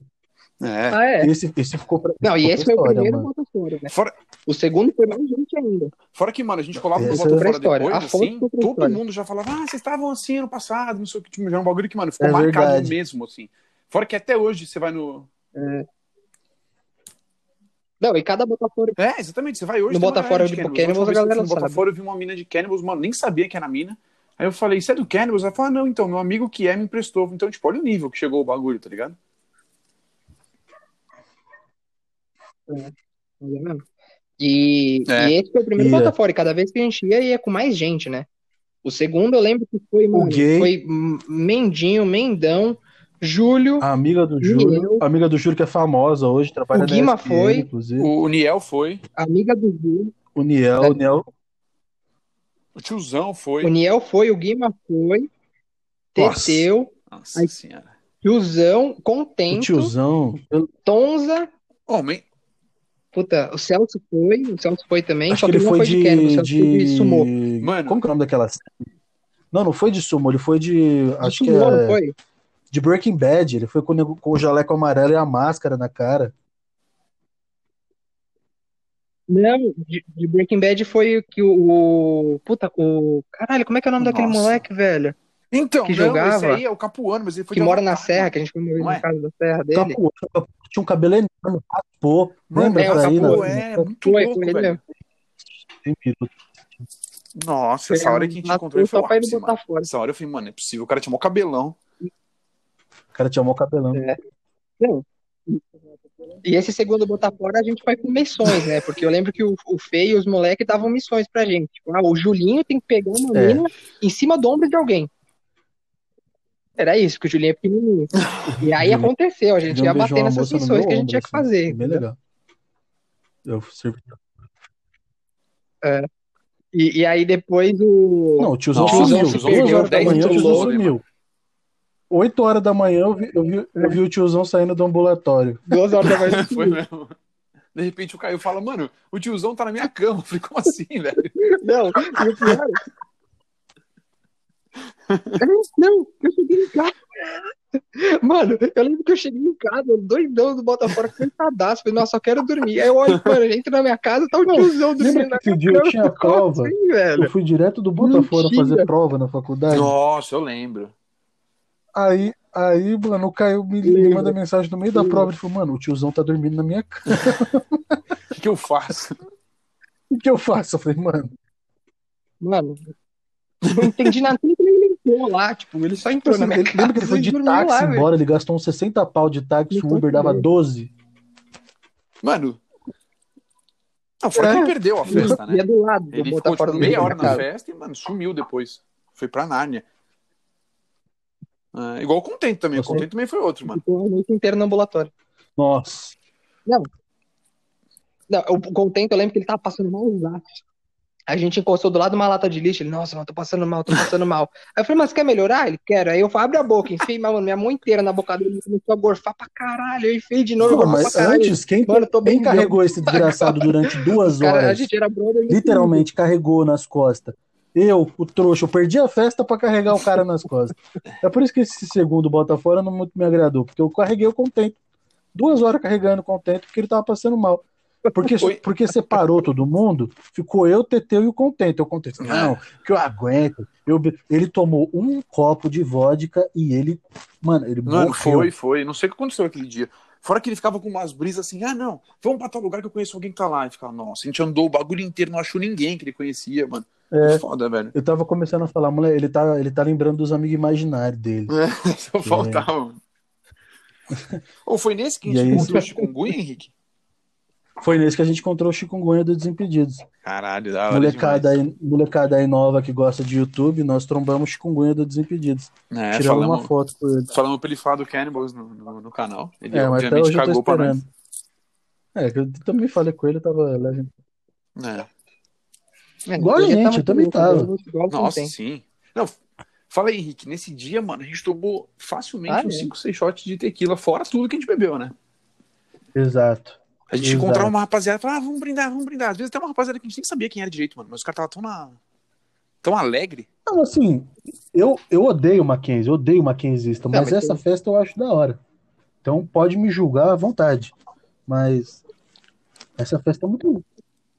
É. Ah, é. Esse, esse ficou pra. Não, e ficou esse pra foi o primeiro mano. Botafogo, né? Fora, O segundo foi mais gente ainda. fora que, mano, a gente colava no Bota é Fora história. depois, assim, é todo história. mundo já falava, ah, vocês estavam assim ano passado, não sei o que, tipo, já é um bagulho que, mano, ficou É marcado verdade. mesmo, assim. Fora que até hoje você vai no. Não, e cada Botafogo. É, exatamente, você vai hoje. No Botafogo galera de Cannibals. A galera fui no. Botafogo, eu vi uma mina de Cannibals, mano, nem sabia que era mina. Aí eu falei, isso é do Cannibals? Ela falou, ah, não, então, meu amigo que é me emprestou. Então, tipo, olha o nível que chegou o bagulho, tá ligado? E, É. e esse foi o primeiro E, é. Botafogo. E cada vez que a gente ia, ia com mais gente, né? O segundo eu lembro que foi, mano, foi Mendinho, Mendão, Júlio, A amiga do. Júlio, a amiga do Júlio que é famosa hoje, trabalha O na Guima ESPN, foi. inclusive. O, o Niel foi, amiga do Júlio. O Niel, o Niel, o tiozão O foi. Niel foi, o Guima foi, Nossa. Teteu, Nossa Ai. senhora. Tiozão, o Contento, tiozão, eu- Tonza, Homem. Puta, o Celso foi, o Celso foi também, Acho só que ele foi foi de Cannibal, o de, Celso foi de Sumô. de... Mano. Como que é o nome daquela série? Não, não foi de sumo, ele foi de. De Acho que Sumô, não é. foi? De Breaking Bad. Ele foi com com o jaleco amarelo e a máscara na cara. Não, de, de Breaking Bad foi o que o, o- Puta, o. Caralho, como é que é o nome daquele Nossa. moleque, velho? Então, Que não, jogava. esse aí é o Capuano, mas ele foi Que mora na serra, que a gente foi Não na é? casa da serra dele. Capu, Capu tinha um cabelo enorme, raspou. Mano, Lembra é, aí? Né? é muito Foi, louco, foi ele velho. Nossa, essa hora que a gente encontrou ele foi o ápice. Essa hora eu falei, mano, é possível. O cara tinha mó cabelão. O cara tinha mó cabelão. É. Não. E esse segundo botar fora a gente foi com missões, né? Porque eu lembro que o, o Fê e os moleques davam missões pra gente. Tipo, ah, o Julinho tem que pegar uma É. mina em cima do ombro de alguém. Era isso, porque o Julinho é pequenininho. E aí aconteceu, a gente ia bater nessas missões que a gente tinha que assim. fazer. Bem legal. Eu servi. E, e aí depois o. Não, o tiozão Nossa, sumiu. o tiozão Duas perdeu horas da 10 manhã o tiozão louco, sumiu. 8 horas da manhã eu vi, eu, vi, eu vi o tiozão saindo do ambulatório. Duas horas da [laughs] manhã. Foi mesmo. De repente o Caio fala, mano, o tiozão tá na minha cama. Eu falei, como assim, velho? Não, e o pior. Não, eu cheguei em casa. Mano, eu lembro que eu cheguei em casa, doidão do Botafogo, cansadaço. Falei, nossa, eu quero dormir. Aí eu olho, mano, entra na minha casa, tá o tiozão dormindo Lembra na que esse dia minha eu tinha cama. Prova? assim? Eu fui direto do Botafogo fazer prova na faculdade. Nossa, eu lembro. Aí, aí, mano, o Caio me, me manda mensagem no meio da prova. Ele falou, mano, o tiozão tá dormindo na minha cama. O [laughs] que, que eu faço? O que eu faço? Eu falei, mano, Mano, não entendi nada. Ele entrou lá, tipo, ele só entrou assim, na minha ele, casa. lembra que ele foi de e táxi lá, velho. embora? Ele gastou uns 60 pau de táxi, o Uber dava bem. 12. Mano. Não, fora que É. ele perdeu a festa, E né? do lado do Ele ficou tipo, meia hora na casa. festa e, mano, sumiu depois. Foi pra Nárnia. É, igual o Contente também. O Contente também foi outro, mano. Ficou a noite inteira no ambulatório. Nossa. Não, o contento, eu lembro que ele tava passando mal A gente encostou do lado de uma lata de lixo. Ele, nossa, mano, tô passando mal, tô passando mal. Aí eu falei, mas quer melhorar? Ele, quero. Aí eu falei, abre a boca, enfiei, mano, minha mão inteira na boca dele. Ele começou a gorfar pra caralho. Eu enfiei de novo, Pô, mas antes, quem, Mano, tô quem bem carregou esse desgraçado durante [laughs] duas Cara, a horas? gente era brother. Literalmente carregou nas costas. Eu, o trouxa, eu perdi a festa pra carregar o cara nas costas. É por isso que esse segundo bota fora não muito me agradou, porque eu carreguei o contente. Duas horas carregando o contente porque ele tava passando mal. Porque, porque separou todo mundo, ficou eu, Teteu e o contente. Eu contente, não, que eu aguento. Eu, ele tomou um copo de vodka e ele, mano, ele Mano, morreu. foi, foi. Não sei o que aconteceu aquele dia. Fora que ele ficava com umas brisas assim, ah, não, vamos pra tal lugar que eu conheço alguém que tá lá. E ficava, nossa, a gente andou o bagulho inteiro, não achou ninguém que ele conhecia, mano. É. Foda, velho. Eu tava começando a falar, moleque, ele tá, ele tá lembrando dos amigos imaginários dele. Só faltava, mano. Ou foi nesse que a gente aí, encontrou o chikungunya, Henrique? Foi nesse que a gente encontrou o chikungunya do Desimpedidos. Caralho, da hora Molecada demais. aí, molecada aí nova que gosta de YouTube, nós trombamos chikungunya do Desimpedidos. É, Tiramos falamos, uma foto com ele. falamos pra ele falar do Cannibals no, no, no canal. Ele É, mas até obviamente hoje eu tô cagou pra nós. É, eu também falei com ele, eu tava leve. É. Igual a gente, eu também tava. Nossa, sim. Não, fala aí, Henrique, nesse dia, mano, a gente tomou facilmente Ah, uns é? 5, 6 shots de tequila, fora tudo que a gente bebeu, né? Exato. A gente Exato. encontrava uma rapaziada e falava, ah, vamos brindar, vamos brindar. Às vezes até uma rapaziada que a gente nem sabia quem era direito, mano. Mas os caras estavam tão na. tão alegre. Não, assim, eu, eu odeio Mackenzie, eu odeio Mackenzista, mas mas essa tem- festa eu acho da hora. Então pode me julgar à vontade. Mas essa festa é muito.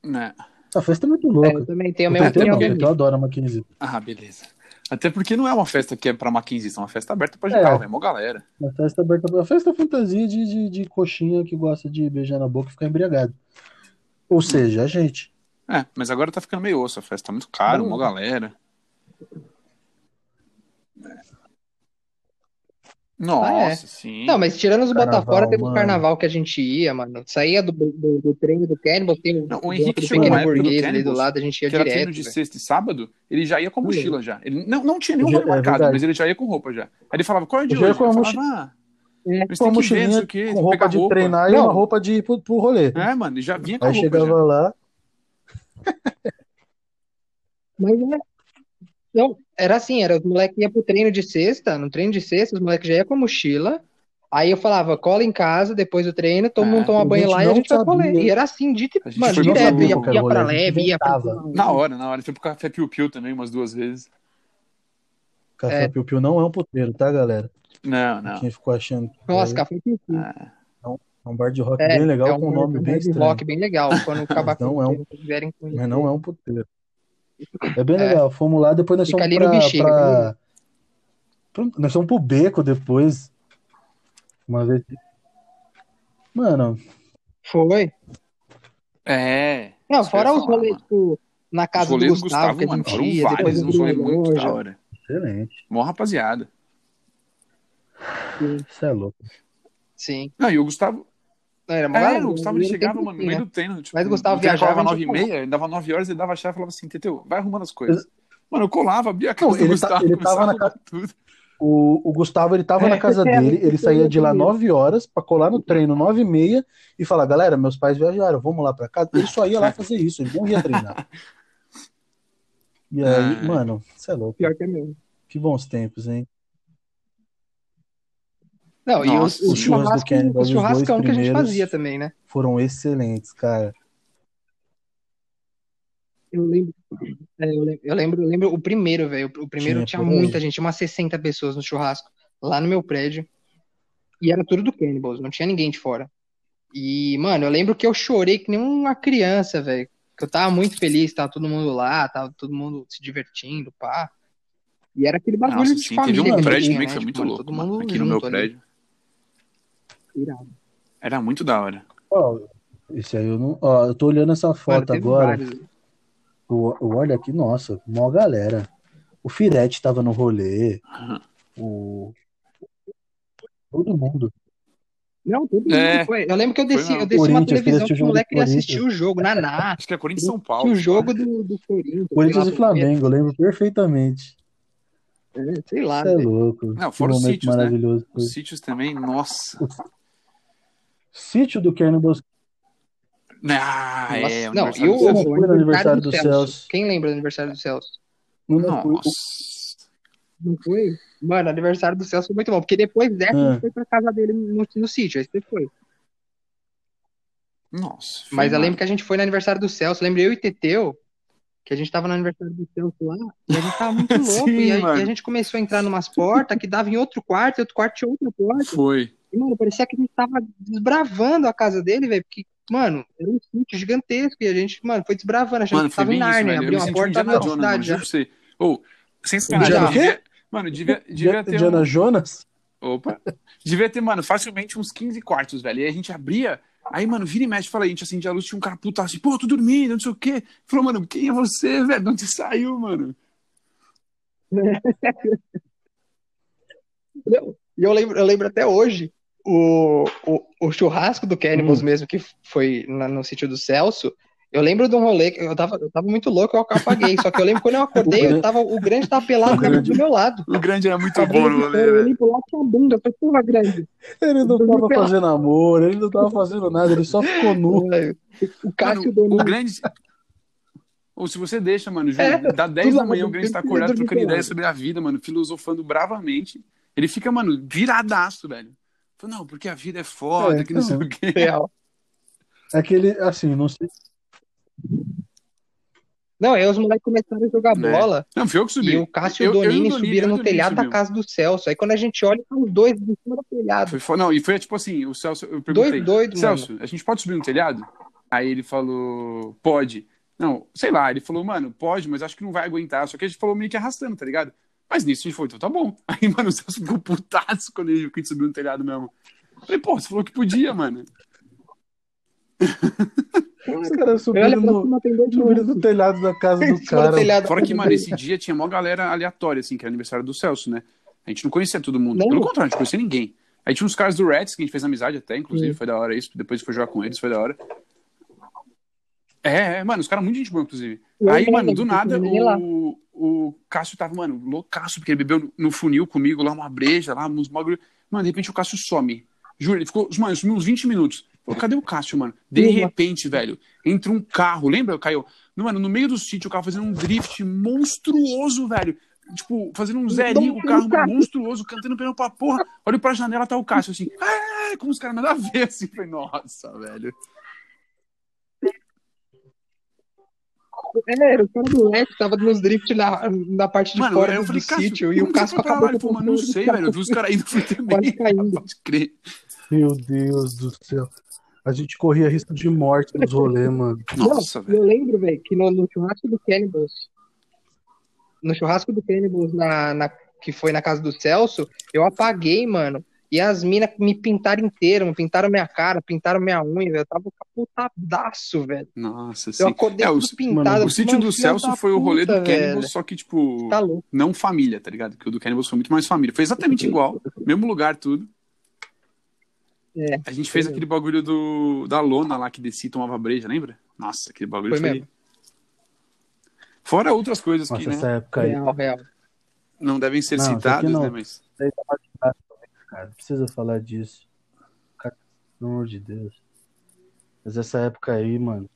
Né? Essa festa é muito É, louca. eu também tenho a tentei, opinião eu adoro a Mackenzie. Ah, beleza. Até porque não é uma festa que é pra Mackenzie, é uma festa aberta pra É. geral, é mó galera. Uma festa aberta. Uma festa fantasia de, de, de coxinha que gosta de beijar na boca e ficar embriagado. Ou seja, a gente. É, mas agora tá ficando meio osso a festa, tá muito caro, Não. mó galera. Nossa, Ah, é. sim. Não, mas tirando os Carnaval, Botafora, teve o carnaval que a gente ia, mano. Saía do, do, do treino do Cannibal, tem o, Não, o Henrique chegou pequeno na época do ali do lado, a gente ia que era treino direto. de velho. sexta e sábado, ele já ia com a mochila já. Ele não, não tinha nenhum Já- rolê é marcado, verdade. mas ele já ia com roupa já. Aí ele falava, qual é de Eu já ia hoje? com a Eu mochi- falava, ah, É. eles Com a mochilinha o quê, com pegar roupa de roupa. treinar e Não. uma roupa de ir pro, pro rolê. É, mano, ele já vinha com a Aí roupa chegava já. lá. Mas é. Não, era assim, era os moleques iam pro treino de sexta, no treino de sexta, os moleques já iam com a mochila, Aí eu falava, cola em casa, depois do treino, todo mundo toma a banho lá e a gente vai pro rolê. sabia. E era assim, de, mano, direto, ia, ia pra leve, ia pra... Na hora, na hora. Foi pro Café Piu Piu também, umas duas vezes. Café É. Piu Piu não é um puteiro, tá, galera? Não, não. Quem ficou achando Nossa, é, café com Ah, é um bar de rock É, bem legal é um com um nome um bem bar de estranho. rock bem legal. Quando acabar [laughs] Não com é um-. Mas não é um puteiro. É bem É. legal. Fomos lá, depois nós Fica fomos ali no pra, Bexiga, pra- pro- Nós fomos pro beco depois. Uma vez. Mano, Foi. É. Não, fora os rolês, tipo, na casa do Gustavo, Gustavo, que a mano, gente foram ia, vários, do rolês muito da hora. excelente. Mó rapaziada. Isso é louco. Sim. Não, e o Gustavo. Era É, galera, o Gustavo ele chegava, mano, no meio né? do treino. Tipo, Mas o Gustavo viajava, nove e meia, ele dava nove horas, ele dava a chave e falava assim, Teteu, vai arrumando as coisas. Mano, eu colava, abria a casa Não, do ele tá- Gustavo, ele tava na arrumar tudo. O, o Gustavo, ele tava na casa É, dele, ele saía de lá. 9 horas pra colar no treino 9 e meia e falar, galera, meus pais viajaram, vamos lá pra casa. Ele só ia lá [laughs] fazer isso, ele não ia treinar. [laughs] E aí, Ah. mano, você é louco. Pior que é mesmo. Que bons tempos, hein? Não, e Nossa, o, o os churras do churrasco, Cannibal, o os churrascão dois que a gente fazia também, né? Foram excelentes, cara. Eu lembro, é, eu lembro, eu lembro, eu lembro o primeiro, velho. O primeiro Tinha tinha aí. muita gente, umas 60 pessoas no churrasco, lá no meu prédio. E era tudo do Cannibals, não tinha ninguém de fora. E, mano, eu lembro que eu chorei que nem uma criança, velho. Que eu tava muito feliz, tava todo mundo lá, tava todo mundo se divertindo, pá. E era aquele bagulho Nossa, de sim, família teve um que a gente prédio também né? que foi muito Tipo, louco, todo mano, mundo aqui no meu junto ali. Irado. Era muito da hora. Ó, esse aí eu não. Ó, eu tô olhando essa foto agora. eu olho aqui, nossa, mó galera. O Firete tava no rolê. Aham. O. Todo mundo. Não, todo mundo É. foi. Eu lembro que eu desci, eu desci uma televisão o que o moleque queria Corinthians. assistir o jogo, Naná. Acho que é Corinthians e São Paulo. Tinha o jogo do, do Corinthians. Corinthians e Flamengo, eu lembro perfeitamente. é, Sei lá, Isso é louco. Não, Que fora os sítios, né? maravilhoso. Os sítios também, nossa. Sítio do Cannibals. Ah, é, Nossa, o não, aniversário e o, do Celso. Celso. Fui no aniversário do Celso. Quem lembra do aniversário do Celso? Não, não, fui- Nossa. Não foi? Mano, aniversário do Celso foi muito bom, porque depois dessa a Ah. gente foi pra casa dele no, no sítio, aí você foi. Nossa. Mas eu mano. lembro que a gente foi no aniversário do Celso, lembro eu e Teteu, que a gente tava no aniversário do Celso lá, e a gente tava muito [laughs] louco, Sim, e, aí, mano. e a gente começou a entrar numas portas que dava em outro quarto, e outro quarto tinha outra porta, Foi. E, mano, parecia que a gente tava desbravando a casa dele, velho, porque, mano, era um sítio gigantesco, e a gente, mano, foi desbravando, achando Mano, que tava em Nárnia, abriu me uma um porta, mano, cidade já. Ô, sem sacanagem, mano, devia, devia ter Diana um... Jonas? Opa. Devia ter, mano, facilmente uns 15 quartos, velho. E a gente abria, aí, mano, vira e mexe, fala, a gente acendia a luz, tinha um cara puta assim, pô, tô dormindo, não sei o quê. Falou, mano, quem é você, velho? De onde você saiu, mano? [laughs] E eu lembro, eu lembro até hoje o, o, o churrasco do Cannibals Hum. mesmo, que foi na- no sítio do Celso. Eu lembro de um rolê que eu tava, eu tava muito louco, eu apaguei. Só que eu lembro quando eu [laughs] acordei, eu tava, o grande tava pelado grande- do meu lado. O grande era muito A bom no rolê, fora, eu velho. olhei pro lado tinha a bunda. Falei, porra, grande. Ele não tava fazendo amor, ele não tava [laughs] fazendo nada, ele só ficou nu. O Cássio Mano, o grande. Ou se você deixa, mano, Ju, É, dá 10 tudo da manhã, o Grande tá acordado trocando ideia sobre a vida, mano, filosofando bravamente. Ele fica, mano, viradaço, velho. Fala, não, porque a vida é foda, É, que não sei não. o quê. Real. É que ele, assim, não sei. Não, aí os moleques começaram a jogar Né? bola. Não, fui eu que subi. E o Cássio e Eu- o eu e o Donini subiram eu e o no telhado da casa do Celso. Aí quando a gente olha, são os dois em cima do telhado. Foi, fo- não, e foi tipo assim, o Celso, eu perguntei, Dois doidos, mano. Celso, a gente pode subir no telhado? Aí ele falou, pode. Não, sei lá, ele falou, mano, pode, mas acho que não vai aguentar. Só que a gente falou meio que arrastando, tá ligado? Mas nisso a gente foi, então tá bom. [laughs] Aí, mano, o Celso ficou putaço quando ele viu que a gente subiu no telhado mesmo. Falei, pô, você falou que podia, mano. [laughs] Os caras Olha subiram no, cima, tem dois subiram no telhado da casa do cara. telhado. Fora que, mano, esse dia tinha uma galera aleatória, assim, que era aniversário do Celso, né? A gente não conhecia todo mundo. Não. Pelo contrário, a gente não conhecia ninguém. Aí tinha uns caras do Reds, que a gente fez amizade até, inclusive, Sim. foi da hora isso. Depois foi jogar com eles, foi da hora. É, é, mano, os caras muito gente boa, inclusive. Eu Aí, mano, do nada, o, o Cássio tava, mano, loucaço, porque ele bebeu no- funil comigo lá, uma breja lá, uns bagulho. Mano, de repente o Cássio some. Juro, ele ficou, mano, sumiu uns 20 minutos. Falou, cadê o Cássio, mano? De Uhum. repente, velho, entra um carro, lembra, Caio? No, mano, no meio do sítio, o carro fazendo um drift monstruoso, velho. tipo, fazendo um zerinho com o carro mano, monstruoso, cantando pneu pra porra. Olho pra janela, tá o Cássio assim, ah, como os caras nada a ver, assim. Falei, nossa, velho. É, era o cara do Leque, tava nos drift na, na parte de mano, fora do, falei, do sítio. E o Cássio acabou trabalho, pô, mano, não sei, velho. Eu vi os caras indo [laughs] também. Pode crer. Meu Deus do céu. A gente corria risco de morte nos rolês, mano. Nossa, velho. Eu lembro, velho, que no, no, churrasco do Cannibals, no churrasco do Cannibals, na, na, que foi na casa do Celso, eu apaguei, mano. E as minas me pintaram inteiro, me pintaram minha cara, pintaram minha unha, velho. Eu tava capotadaço, velho. Nossa, sim. Eu acordei é, o, pintado. o sítio do Celso foi o rolê do Cannibals, só que, tipo, tá não família, tá ligado? Que o do Cannibals foi muito mais família. Foi exatamente igual, [laughs] mesmo lugar, tudo. É, a gente fez aquele bagulho do, da lona lá que descia e tomava breja, lembra? Nossa, aquele bagulho foi. foi... Fora outras coisas Nossa, que, né? Época aí... Real, real. Não devem ser não, citadas, não... né? Mas. Cara, precisa falar disso. Cara, pelo amor de Deus. Mas essa época aí, mano.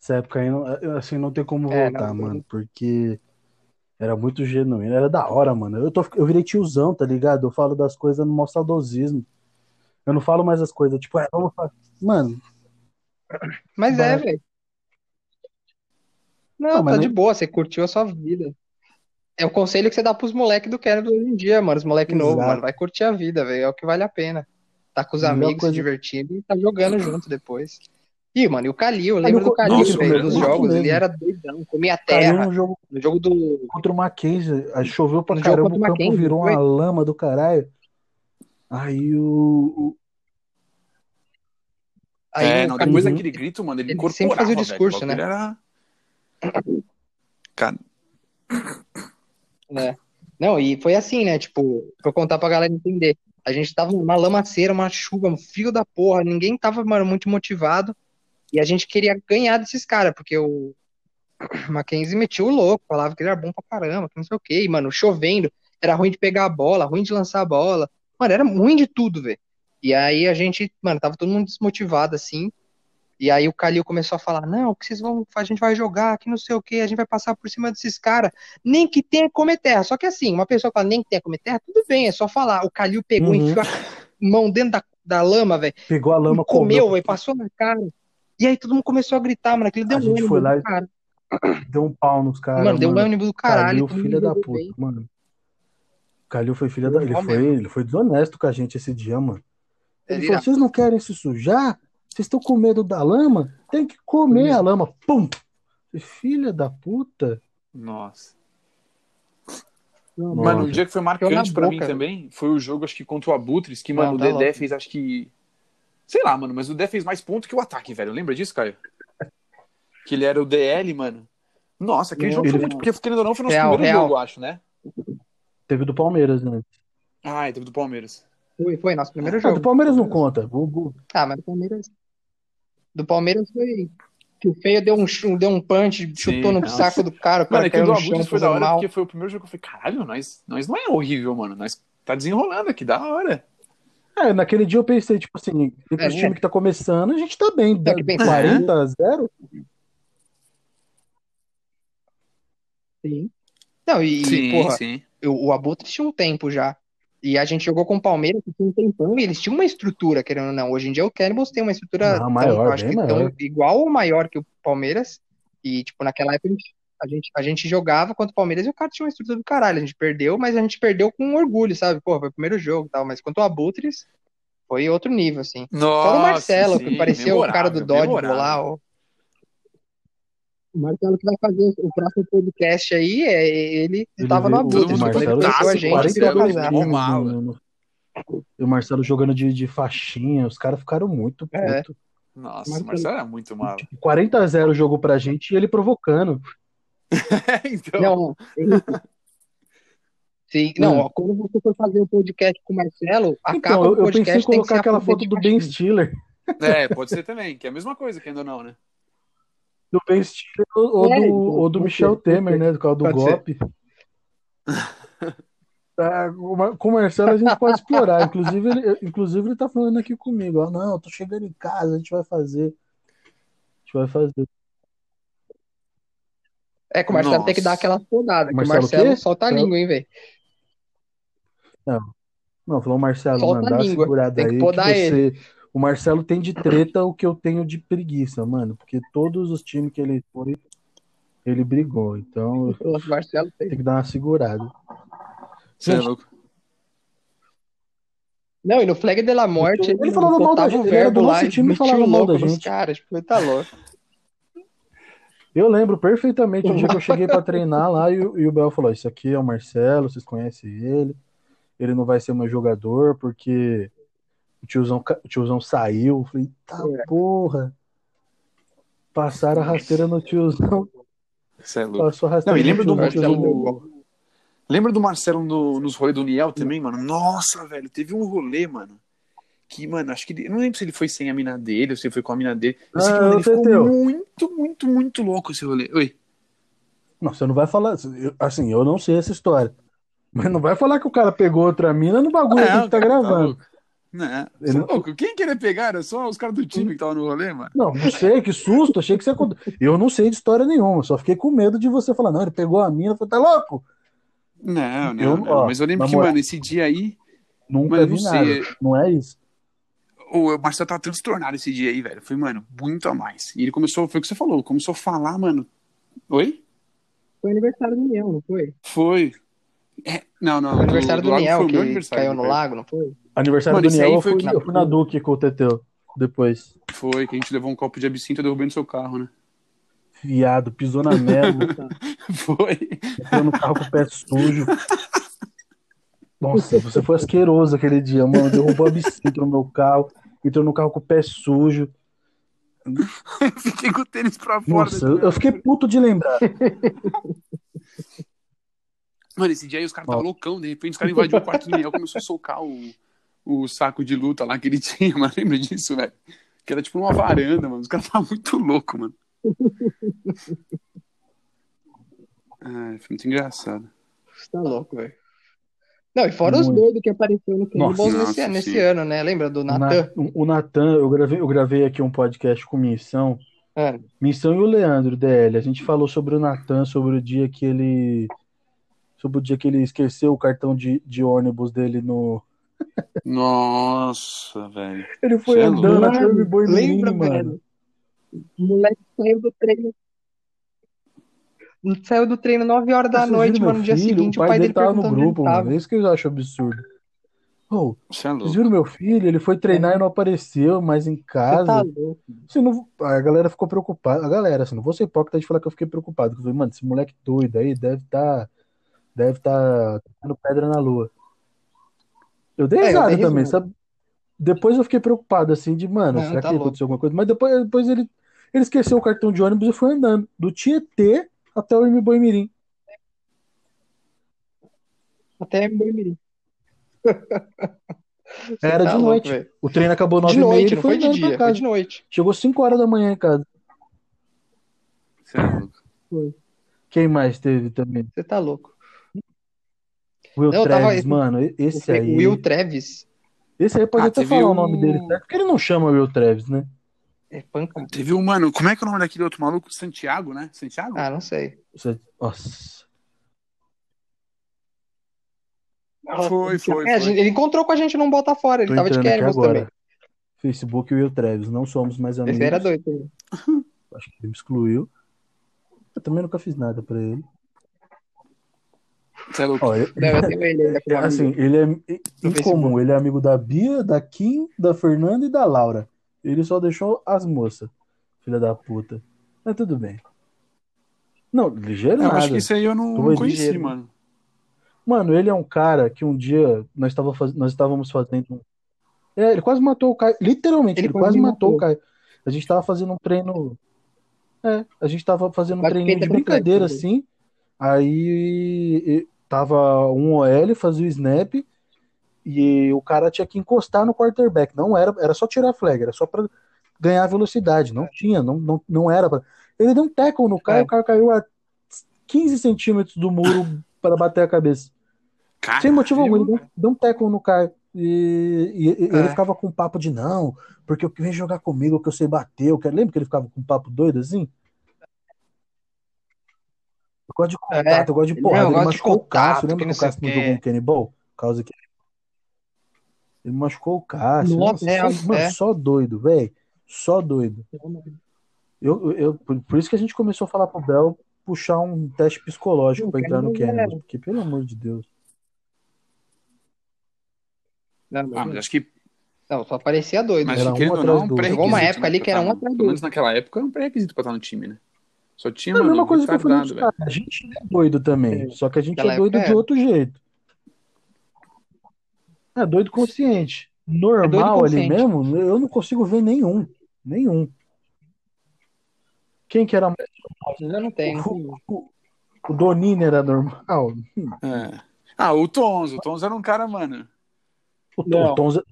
Essa época aí, assim, não tem como é, voltar, não, mano. Porque era muito genuíno. Era da hora, mano. Eu, tô, eu virei tiozão, tá ligado? Eu falo das coisas no maior saudosismo. Eu não falo mais as coisas, tipo, é, vamos fazer. Mano. Mas é, velho. Não, não tá de boa, você curtiu a sua vida. É o conselho que você dá pros moleques do Canada hoje em dia, mano. Os moleques novos, mano. Vai curtir a vida, velho. É o que vale a pena. Tá com os amigos, coisa... se divertindo e tá jogando junto depois. Ih, mano, e o Calil, eu lembro do Calil, velho, nos jogos, ele era doidão, comia terra. No jogo, no jogo do. Contra o Mackenzie, choveu pra no caramba, o campo virou uma lama do caralho. Aí o. Aí é, não, depois uhum. daquele grito, mano, ele, ele sempre fazia o discurso, velho, né? Era... Cara. É. Não, e foi assim, né? Tipo, pra contar pra galera entender. A gente tava numa lamaceira, uma chuva, um frio da porra, ninguém tava, mano, muito motivado. E a gente queria ganhar desses caras, porque o [coughs] Mackenzie metia o louco, falava que ele era bom pra caramba, que não sei o quê. E, mano, chovendo, era ruim de pegar a bola, ruim de lançar a bola. Mano, era ruim de tudo, velho. E aí a gente, mano, tava todo mundo desmotivado assim. E aí o Calil começou a falar: não, o que vocês vão. A gente vai jogar, que não sei o que, a gente vai passar por cima desses caras. Nem que tenha comer terra. Só que assim, uma pessoa fala nem que tenha comer terra, tudo bem, é só falar. O Calil pegou, uhum. enfiou a mão dentro da, da lama, velho. Pegou a lama, comeu, velho, passou na cara. E aí todo mundo começou a gritar, mano. Aquele deu a um gente foi lá e cara. Deu um pau nos caras. Mano, deu um ônibus do caralho. Calil, filha da puta, bem. mano. Calil foi filha da. Ele foi, ele foi desonesto com a gente esse dia, mano. Ele falou: vocês não querem se sujar? Vocês estão com medo da lama? Tem que comer a lama. Pum! Filha da puta. Nossa. Nossa. Mano, um dia que foi marcante pra mim também foi o jogo, acho que contra o Abutres, que, mano, não, tá o Dedé fez, acho que. Sei lá, mano, mas o Dedé fez mais pontos que o ataque, velho. Lembra disso, Caio? Que ele era o DL, mano. Nossa, aquele não, jogo foi muito. Porque, querendo ou não, foi nosso real, primeiro real. jogo, acho, né? Teve do Palmeiras, né? Ah, teve do Palmeiras. Foi, foi nosso primeiro ah, jogo. do Palmeiras não conta. Ah, mas do Palmeiras. Do Palmeiras foi. Que o Feio deu um, deu um punch, chutou no saco do cara. O cara mano, é que do Abutres foi da hora mal. porque foi o primeiro jogo que eu falei, caralho, nós, nós não é horrível, mano. Nós tá desenrolando aqui, da hora. É, naquele dia eu pensei, tipo assim, entre é, os times que tá começando, a gente tá bem. Tá bem 40 a 0. Sim. Não, e, sim, porra, sim. O, o Abutre tinha um tempo já. E a gente jogou com o Palmeiras que tinha um tempão e eles tinham uma estrutura, querendo ou não. Hoje em dia o Cannibals tem uma estrutura não, maior, tão, acho que tão, igual ou maior que o Palmeiras. E, tipo, naquela época a gente, a gente jogava contra o Palmeiras e o cara tinha uma estrutura do caralho. A gente perdeu, mas a gente perdeu com orgulho, sabe? Pô, foi o primeiro jogo e tal. Mas quanto o Abutres, foi outro nível, assim. Nossa, Fora o Marcelo, sim, que parecia o cara do Dodge lá, ó. O Marcelo que vai fazer o próximo podcast aí, é, ele estava no abuso. O Marcelo a gente, E o Marcelo jogando de, de faixinha, os caras ficaram muito é. puto. Nossa, Marcelo, o Marcelo é muito mal. 40 a 0 o jogo pra gente e ele provocando. [laughs] então... Não, ele... Sim, [laughs] não, hum. quando você for fazer o um podcast com o Marcelo, então, acaba eu, o podcast. Eu pensei em colocar aquela foto do Ben Stiller. É, pode ser também, que é a mesma coisa, que ainda não, né? Do Ben Stiller ou, é, do, então, ou do Michel ser, Temer, né? Do causa do golpe. [laughs] Tá, com o Marcelo a gente pode explorar. Inclusive ele, inclusive, ele tá falando aqui comigo. Ó, não, tô chegando em casa, a gente vai fazer. A gente vai fazer. É que o Marcelo Nossa. tem que dar aquela podada, que o Marcelo o solta a língua, hein, velho. Não, falou o Marcelo, Solta mano, a dá uma segurada tem que aí podar você... O Marcelo tem de treta o que eu tenho de preguiça, mano. Porque todos os times que ele foi, ele brigou. Então [laughs] O Marcelo tem. tem que dar uma segurada. Você é louco. Não, e no Flag de la Morte, Ele falava mal da gente, ele era do lá nosso e time falava mal da gente. caras. Tipo, tá louco. Eu lembro perfeitamente o dia que eu cheguei pra treinar lá e, o- e o Bel falou: Isso aqui é o Marcelo, vocês conhecem ele. Ele não vai ser meu jogador porque o tiozão, o tiozão saiu. Eu falei: Tá É. porra. Passaram a rasteira no tiozão. Você é louco. Passou a rasteira Não, e no lembra do tiozão, do- Lembra do Marcelo no- nos rolês do Niel também, mano? Nossa, velho, teve um rolê, mano. Que, mano, acho que ele. eu Não lembro se ele foi sem a mina dele ou se ele foi com a mina dele. Eu sei que, Ah, mano, eu ele ficou Teteu. muito, muito, muito louco esse rolê. Oi. Não, você não vai falar. Assim, eu não sei essa história. Mas não vai falar que o cara pegou outra mina no bagulho que a gente tá cara, gravando. louco. Não, Ele você é não- louco. Quem queria pegar? Era só os caras do time que estavam no rolê, mano. Não, não sei, que susto, achei que você. Eu não sei de história nenhuma, só fiquei com medo de você falar, não, ele pegou a mina, eu falei, tá louco? Não, não, Eu- não. ó, Mas eu lembro que, moral. mano, esse dia aí, Nunca vi não nada. sei. Não é isso. o Marcelo tava transtornado esse dia aí, velho. Foi, mano, muito a mais. E ele começou, foi o que você falou, começou a falar, mano. Oi? Foi aniversário do Niel, não foi? Foi. É, não, não. Foi aniversário do, Lago Niel, foi o meu que aniversário, caiu no velho. lago, não foi? Aniversário Mano, do esse aí Niel, eu foi fui, que- eu fui na Duque com o Teteu. Depois. Foi, que a gente levou um copo de absinto e no seu carro, né? Viado, pisou na merda, [laughs] Foi. entrou no carro com o pé sujo. Nossa, você foi asqueroso aquele dia, mano. Derrubou absinto no meu carro, entrou no carro com o pé sujo. [laughs] Fiquei com o tênis pra fora. Nossa, eu, eu fiquei puto de lembrar. Mano, esse dia aí os caras estavam loucão, de repente os caras invadiram o quarto do Daniel, começou a socar o, o saco de luta lá que ele [laughs] tinha, mano. Lembra disso, velho? Que era tipo uma varanda, mano. Os caras estavam muito loucos, mano. [laughs] Ai, foi muito engraçado. Você tá louco, velho. Não, e fora os Muito. doidos que apareceu no Cannibals nesse, nossa, nesse ano, né? Lembra do Na- Natan? O Natan, eu gravei, eu gravei aqui um podcast com Missão. É. Missão e o Leandro, DL. A gente falou sobre o Natan, sobre o dia que ele. Sobre o dia que ele esqueceu o cartão de, de ônibus dele no. Nossa, velho. Ele foi Cê é andando, louco. achou o boi Lembra, mano. velho? O moleque saiu do treino. Saiu do treino 9 horas da Vocês noite, mano. No meu dia filho? seguinte, o pai dele tava no perguntando onde ele grupo, mano. tava. É isso que eu acho absurdo. Oh, Você é vocês viram meu filho? Ele foi treinar e não apareceu, mas em Você tá casa. louco. Se não, a galera ficou preocupada. A galera, assim, não vou ser hipócrita de falar que eu fiquei preocupado. Eu falei, mano, esse moleque doido aí deve estar. deve estar tacando pedra na lua. Eu dei É, eu dei também, risada. sabe? Depois eu fiquei preocupado, assim, de, mano, Não, será tá que louco. aconteceu alguma coisa? Mas depois, depois ele, ele esqueceu o cartão de ônibus e foi andando. Do Tietê até o Imboimirim. Até Boimirim. [laughs] Era tá de louco, noite. O treino acabou nove De e meia, noite, ele foi foi de dia, foi de noite. Chegou 5 horas da manhã em casa. Você é louco. Quem mais teve também? Você tá louco. Will Não, eu tava- Travis, mano, esse O aí. Will Travis Esse aí pode Ah, até falar o o- nome dele, certo? Porque ele não chama Will Travis, né? é panca. Teve um, mano, como é que é o nome daquele outro maluco? Santiago, né? Santiago? Ah, não sei. Você- Nossa. Foi, foi, É, foi. gente- ele encontrou com a gente num Bota Fora. Ele Tô tava de agora. também. Facebook Will Travis, não somos mais amigos. Esse era doido. [laughs] Acho que ele me excluiu. Eu também nunca fiz nada pra ele. Você é louco. Ó, eu- Não, eu tenho ele ainda como assim, ele é em Facebook. comum, ele é amigo da Bia, da Kim, da Fernanda e da Laura. Ele só deixou as moças, filha da puta. Mas tudo bem. Não, ligeiro Eu nada. acho que isso aí eu não, não conheci, Ligeiro. mano. Mano, ele é um cara que um dia nós, tava faz... nós estávamos fazendo. É, ele quase matou o Caio. Literalmente, Ele ele, quase me matou o matou. Caio. A gente tava fazendo um treino. É, a gente tava fazendo um treininho de brincadeira assim. Aí tava um OL, fazia o snap. E o cara tinha que encostar no quarterback. Não era, era só tirar a flag, era só pra ganhar velocidade. Não tinha, não, não, não era pra. Ele deu um tackle no Caio, É. o cara caiu a 15 centímetros do muro [laughs] para bater a cabeça. Caralho. Sem motivo algum, ele deu, um tackle no Caio. E, e- e É. ele ficava com papo de não, porque eu vem jogar comigo, que eu sei bater. Eu quero... Lembra que ele ficava com um papo doido assim? Gosto de contato, É. eu gosto de porrada. eu Ele machucou o Cássio, lembra que não o Cássio o não jogou um Cannibal? Por causa que ele machucou o Cássio. Nossa, Nossa, é, só, mano, é. só doido, velho. Só doido. Eu, eu, por, por isso que a gente começou a falar pro Bel puxar um teste psicológico Não, pra entrar no Cannibal é- Cannibals, porque pelo amor de Deus. Não, Ah, mas acho que, não, só parecia doido. mas Era que querendo um ou atrás não, é um pré-requisito. Chegou uma época né, ali que era tá- um atrás do Pelo menos naquela época, era um pré-requisito pra estar no time, né? Só tinha, É a mesma coisa que eu falei velho. A gente é doido também, É. só que a gente Naquela é doido época de outro jeito. É doido consciente. Normal ali consciente. mesmo, eu não consigo ver nenhum. Nenhum. Quem que era mais Eu não tenho. O, o, o Donini era normal. É. Ah, o Tons. O Tons era um cara, mano. O, Não. o.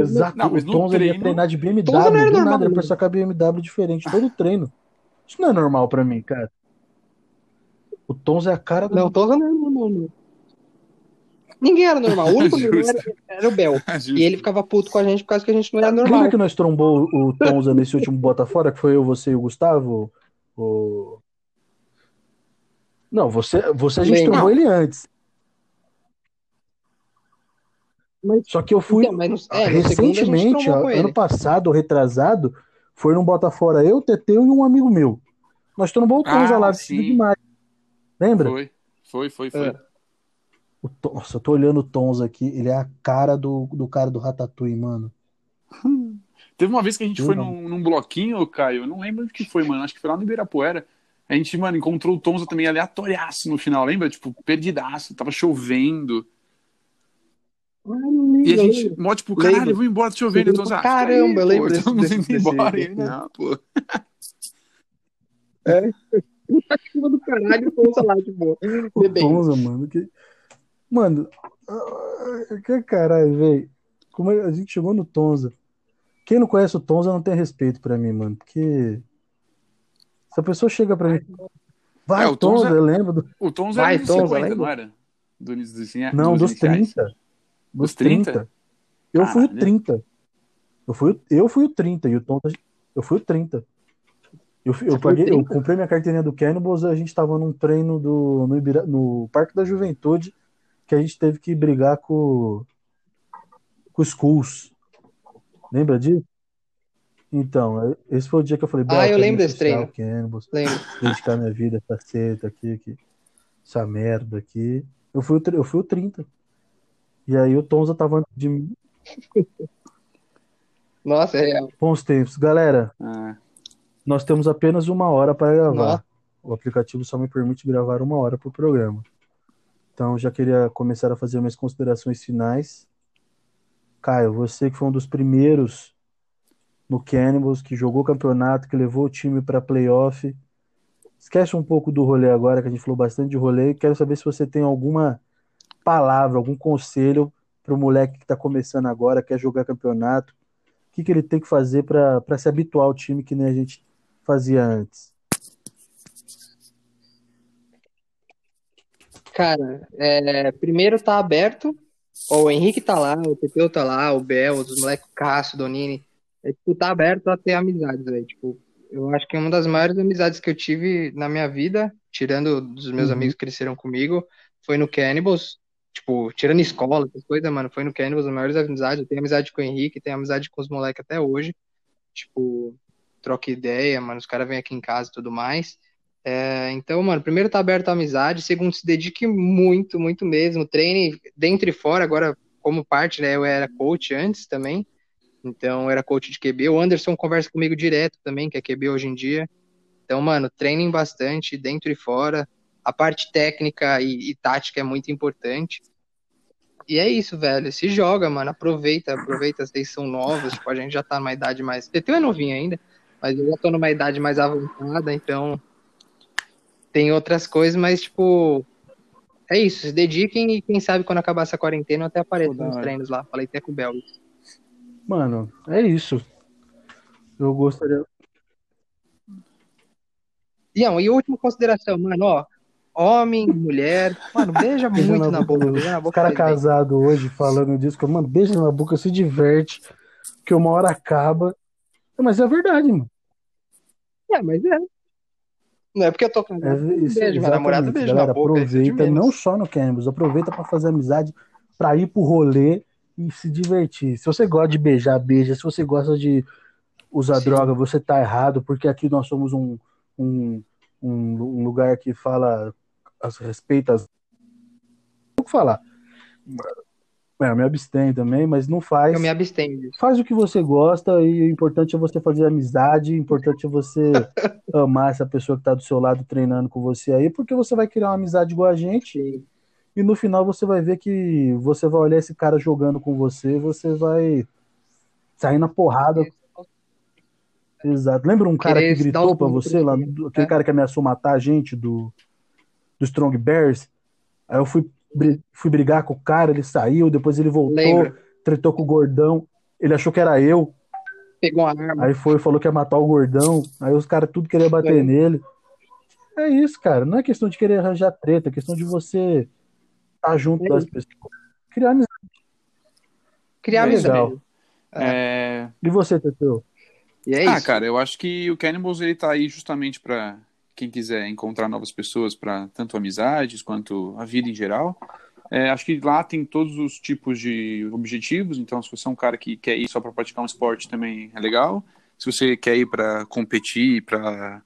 Exato, Não, mas o no Tonza ele ia treino- treinar de BMW. Tonza não era do normal, nada, ele não. foi sacar BMW diferente todo treino. Isso não é normal pra mim, cara. O Tonza é a cara do. Não, Tonza não era normal, não. Ninguém era normal. O único [laughs] normal Justo. era, era o Bel. [laughs] E ele ficava puto com a gente por causa que a gente não era normal. Lembra que nós trombou o Tonza nesse último Bota Fora, que foi eu, você e o Gustavo? O... Não, você, você a gente Lembro. trombou ele antes. Mas- Só que eu fui Então, é, recentemente, ano passado, retrasado, foi num Bota Fora eu, Teteu e um amigo meu. Nós trombou o Tonza Ah, lá vestido demais. Lembra? Foi, foi, foi, foi. É. O Ton- Nossa, eu tô olhando o Tonza aqui, ele é a cara do, do cara do Ratatouille, mano. [laughs] Teve uma vez que a gente Eu foi num, num bloquinho, Caio, eu não lembro onde que foi, mano, acho que foi lá no Ibirapuera. A gente, mano, encontrou o Tonza também aleatoriaço no final, lembra? Tipo, perdidaço, tava chovendo. Ah, E a eu gente, mó, tipo, caralho, Lembro. vou embora, tá chovendo. E o Tonza, ah, Caramba, aí, eu lembro estamos desse- indo desse embora. E evento. ele, não, pô. Puta chuva do caralho, o Tonza lá, tipo. Tonza, mano. Que... Mano, ah, que caralho, velho. Como é- a gente chegou no Tonza. Quem não conhece o Tonza não tem respeito pra mim, mano. Porque se a pessoa chega pra mim. Vai, É, o Tonza, Tonza- eu lembro. Do... O Tonza Vai, era dos Tonza, 50, lembra? não era? Do, dos, Não, dos iniciais. 30. Dos Dos 30? 30. Eu fui o Caralho. 30. Eu fui, o- eu fui o 30 e o Tonza. Eu fui o 30. Eu, eu, paguei, eu 30? comprei minha carteirinha do Cannibals a gente tava num treino do, no, Ibira- no Parque da Juventude que a gente teve que brigar com, com os Skulls. Lembra disso? Então, esse foi o dia que eu falei, Ah, eu lembro desse treino. Cannibals, Lembro. dedicar minha vida a essa seta aqui, aqui, essa merda aqui. Eu fui, eu fui o 30. E aí o Tonza tava antes de mim. Nossa, é real. Bons tempos. Galera, Ah, nós temos apenas uma hora para gravar. Nossa. O aplicativo só me permite gravar uma hora por programa. Então, já queria começar a fazer minhas considerações finais. Caio, você que foi um dos primeiros no Cannibals, que jogou campeonato, que levou o time para playoff. Esquece um pouco do rolê agora, que a gente falou bastante de rolê. Quero saber se você tem alguma palavra, algum conselho para o moleque que está começando agora, quer jogar campeonato. O que, que ele tem que fazer para se habituar ao time que nem a gente fazia antes? Cara, é, primeiro tá aberto. Ó, o Henrique tá lá, o Teteu tá lá, o Bel, os moleques, o Cássio, o Donini. É, tipo, tá aberto a ter amizades, velho. Tipo, eu acho que uma das maiores amizades que eu tive na minha vida, tirando dos meus Uhum. amigos que cresceram comigo, foi no Cannibals. Tipo, tirando escola, essas coisas, mano, foi no Cannibals as maiores amizades. Eu tenho amizade com o Henrique, tenho amizade com os moleques até hoje. Tipo, troca ideia, mano, os caras vêm aqui em casa e tudo mais. É, então, mano, primeiro tá aberto a amizade, segundo, se dedique muito, muito mesmo, treine dentro e fora, agora como parte, né, eu era coach antes também, então eu era coach de QB, o Anderson conversa comigo direto também, que é QB hoje em dia, então, mano, treinem bastante, dentro e fora, a parte técnica e, e tática é muito importante, e é isso, velho, se joga, mano, aproveita, aproveita, vocês são novos, tipo, a gente já tá numa idade mais, TT é novinho ainda, mas eu já tô numa idade mais avançada, então tem outras coisas, mas, tipo, é isso. Se dediquem e quem sabe quando acabar essa quarentena eu até apareço Pô, nos hora. treinos lá. Falei até com o Bel. Mano, é isso. Eu gostaria. Ian, e última consideração, mano, ó. Homem, mulher, mano, beija Beija muito na boca. Beija na Os boca caras faz bem. casados hoje falando disso, que, mano, beija na boca, se diverte, que uma hora acaba. Mas é verdade, mano. É, mas é. Não é porque eu tô com É, isso, beijo, meu namorado exatamente, beijo galera, na boca. é aproveita, menos. não só no Cannibals, aproveita pra fazer amizade, pra ir pro rolê e se divertir. Se você gosta de beijar, beija. Se você gosta de usar Sim. droga, você tá errado, porque aqui nós somos um, um, um, um lugar que fala as respeitas. O que falar? É, eu me abstenho também, mas não faz. Eu me abstenho. Faz o que você gosta e o importante é você fazer amizade, o importante é você [laughs] amar essa pessoa que tá do seu lado treinando com você aí, porque você vai criar uma amizade igual a gente Sim. e no final você vai ver que você vai olhar esse cara jogando com você, você vai sair na porrada. Exato. Lembra um cara Querer que gritou pulos você lá, aquele É. cara que ameaçou matar a gente do, do Strong Bears? Aí eu fui, fui brigar com o cara, ele saiu, depois ele voltou, Lembro. tretou com o gordão, ele achou que era eu. Pegou uma arma. Aí foi, falou que ia matar o gordão. Aí os caras tudo queriam bater Foi. nele. É isso, cara. Não é questão de querer arranjar treta, é questão de você estar junto É das isso. pessoas. Criar amizade. Criar É amizade. É, E você, Teteu? E é ah, isso. cara, eu acho que o Cannibals ele tá aí justamente pra quem quiser encontrar novas pessoas para tanto amizades quanto a vida em geral. É, acho que lá tem todos os tipos de objetivos, então se você é um cara que quer ir só para praticar um esporte também é legal. Se você quer ir para competir, para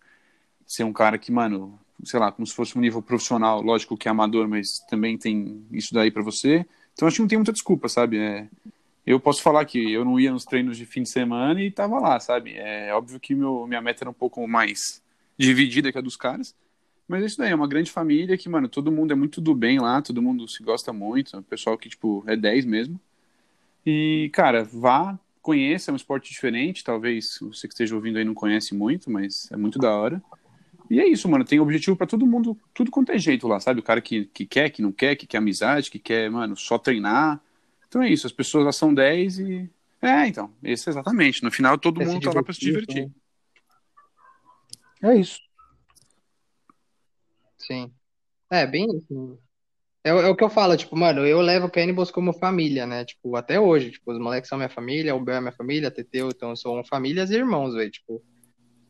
ser um cara que, mano, sei lá, como se fosse um nível profissional, lógico que é amador, mas também tem isso daí para você. Então acho que não tem muita desculpa, sabe? É, eu posso falar que eu não ia nos treinos de fim de semana e tava lá, sabe? É óbvio que meu, minha meta era um pouco mais dividida que a dos caras. Mas é isso daí, é uma grande família que, mano, todo mundo é muito do bem lá, todo mundo se gosta muito, é um pessoal que, tipo, é 10 mesmo. E, cara, vá, conheça, é um esporte diferente, talvez você que esteja ouvindo aí não conhece muito, mas é muito da hora. E é isso, mano, tem objetivo pra todo mundo, tudo quanto é jeito lá, sabe? O cara que, que quer, que não quer, que quer amizade, que quer, mano, só treinar. Então é isso, as pessoas lá são 10 e. É, então, isso exatamente. No final todo mundo tá lá pra se divertir, divertir. É isso. Sim. É, bem isso. É, é o que eu falo, tipo, mano, eu levo o Cannibals como família, né? Tipo, até hoje, tipo, os moleques são minha família, o Bel é minha família, a Teteu, então são famílias e irmãos, velho, tipo.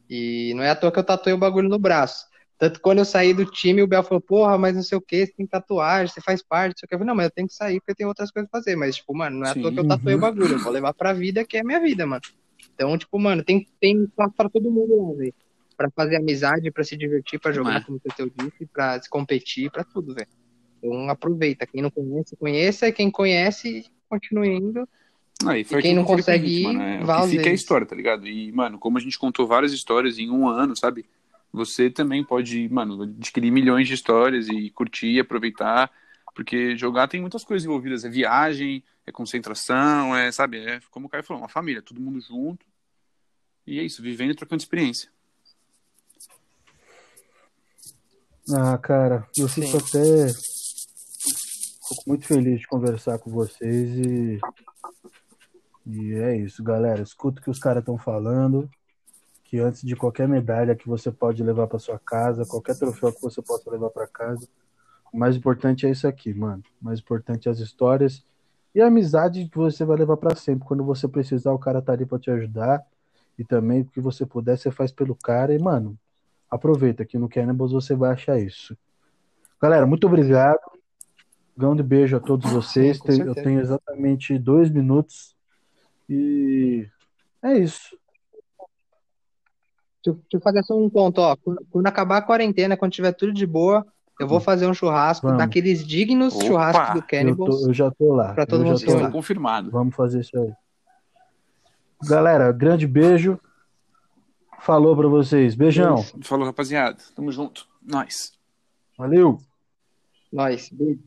E não é à toa que eu tatuei o bagulho no braço. Tanto que quando eu saí do time, o Bel falou, porra, mas não sei o que, você tem tatuagem, você faz parte, não sei o que. Eu falei, não, mas eu tenho que sair porque eu tenho outras coisas pra fazer. Mas, tipo, mano, não é à toa Sim. que eu tatuei o Uhum. bagulho, eu vou levar pra vida, que é a minha vida, mano. Então, tipo, mano, tem, tem espaço pra todo mundo lá, velho. Pra fazer amizade, pra se divertir, pra jogar, como o Teteu disse, pra se competir, pra tudo, velho. Então aproveita. Quem não conhece, conheça. E quem conhece, continue indo. Aí, foi E quem não consegue ir, mano, é, vá fica é a história, tá ligado? E, mano, como a gente contou várias histórias em um ano, sabe? Você também pode, mano, adquirir milhões de histórias e curtir, aproveitar, porque jogar tem muitas coisas envolvidas. É viagem, é concentração, é, sabe? É, como o Caio falou, uma família, todo mundo junto. E é isso, vivendo e trocando experiência. Ah, cara, eu Sim. fico até fico muito feliz de conversar com vocês e e é isso, galera. Escuta o que os caras estão falando, que antes de qualquer medalha que você pode levar para sua casa, qualquer troféu que você possa levar para casa, o mais importante é isso aqui, mano. O mais importante é as histórias e a amizade que você vai levar para sempre. Quando você precisar, o cara tá ali para te ajudar e também o que você puder, você faz pelo cara e, mano, aproveita que no Cannibals você vai achar isso. Galera, muito obrigado. Grande beijo a todos vocês. com Tem- eu tenho exatamente dois minutos. E é isso. Deixa eu, eu fazer só um ponto, ó. Quando, acabar a quarentena, quando tiver tudo de boa, eu vou fazer um churrasco Vamos. daqueles dignos Opa! churrascos do Eu, Cannibals. tô- eu já tô lá. Pra todo eu mundo já tô lá. Confirmado. Vamos fazer isso aí. Galera, grande beijo. Falou pra vocês. Beijão. Falou, rapaziada. Tamo junto. Nós. Valeu. Nós. Beijo.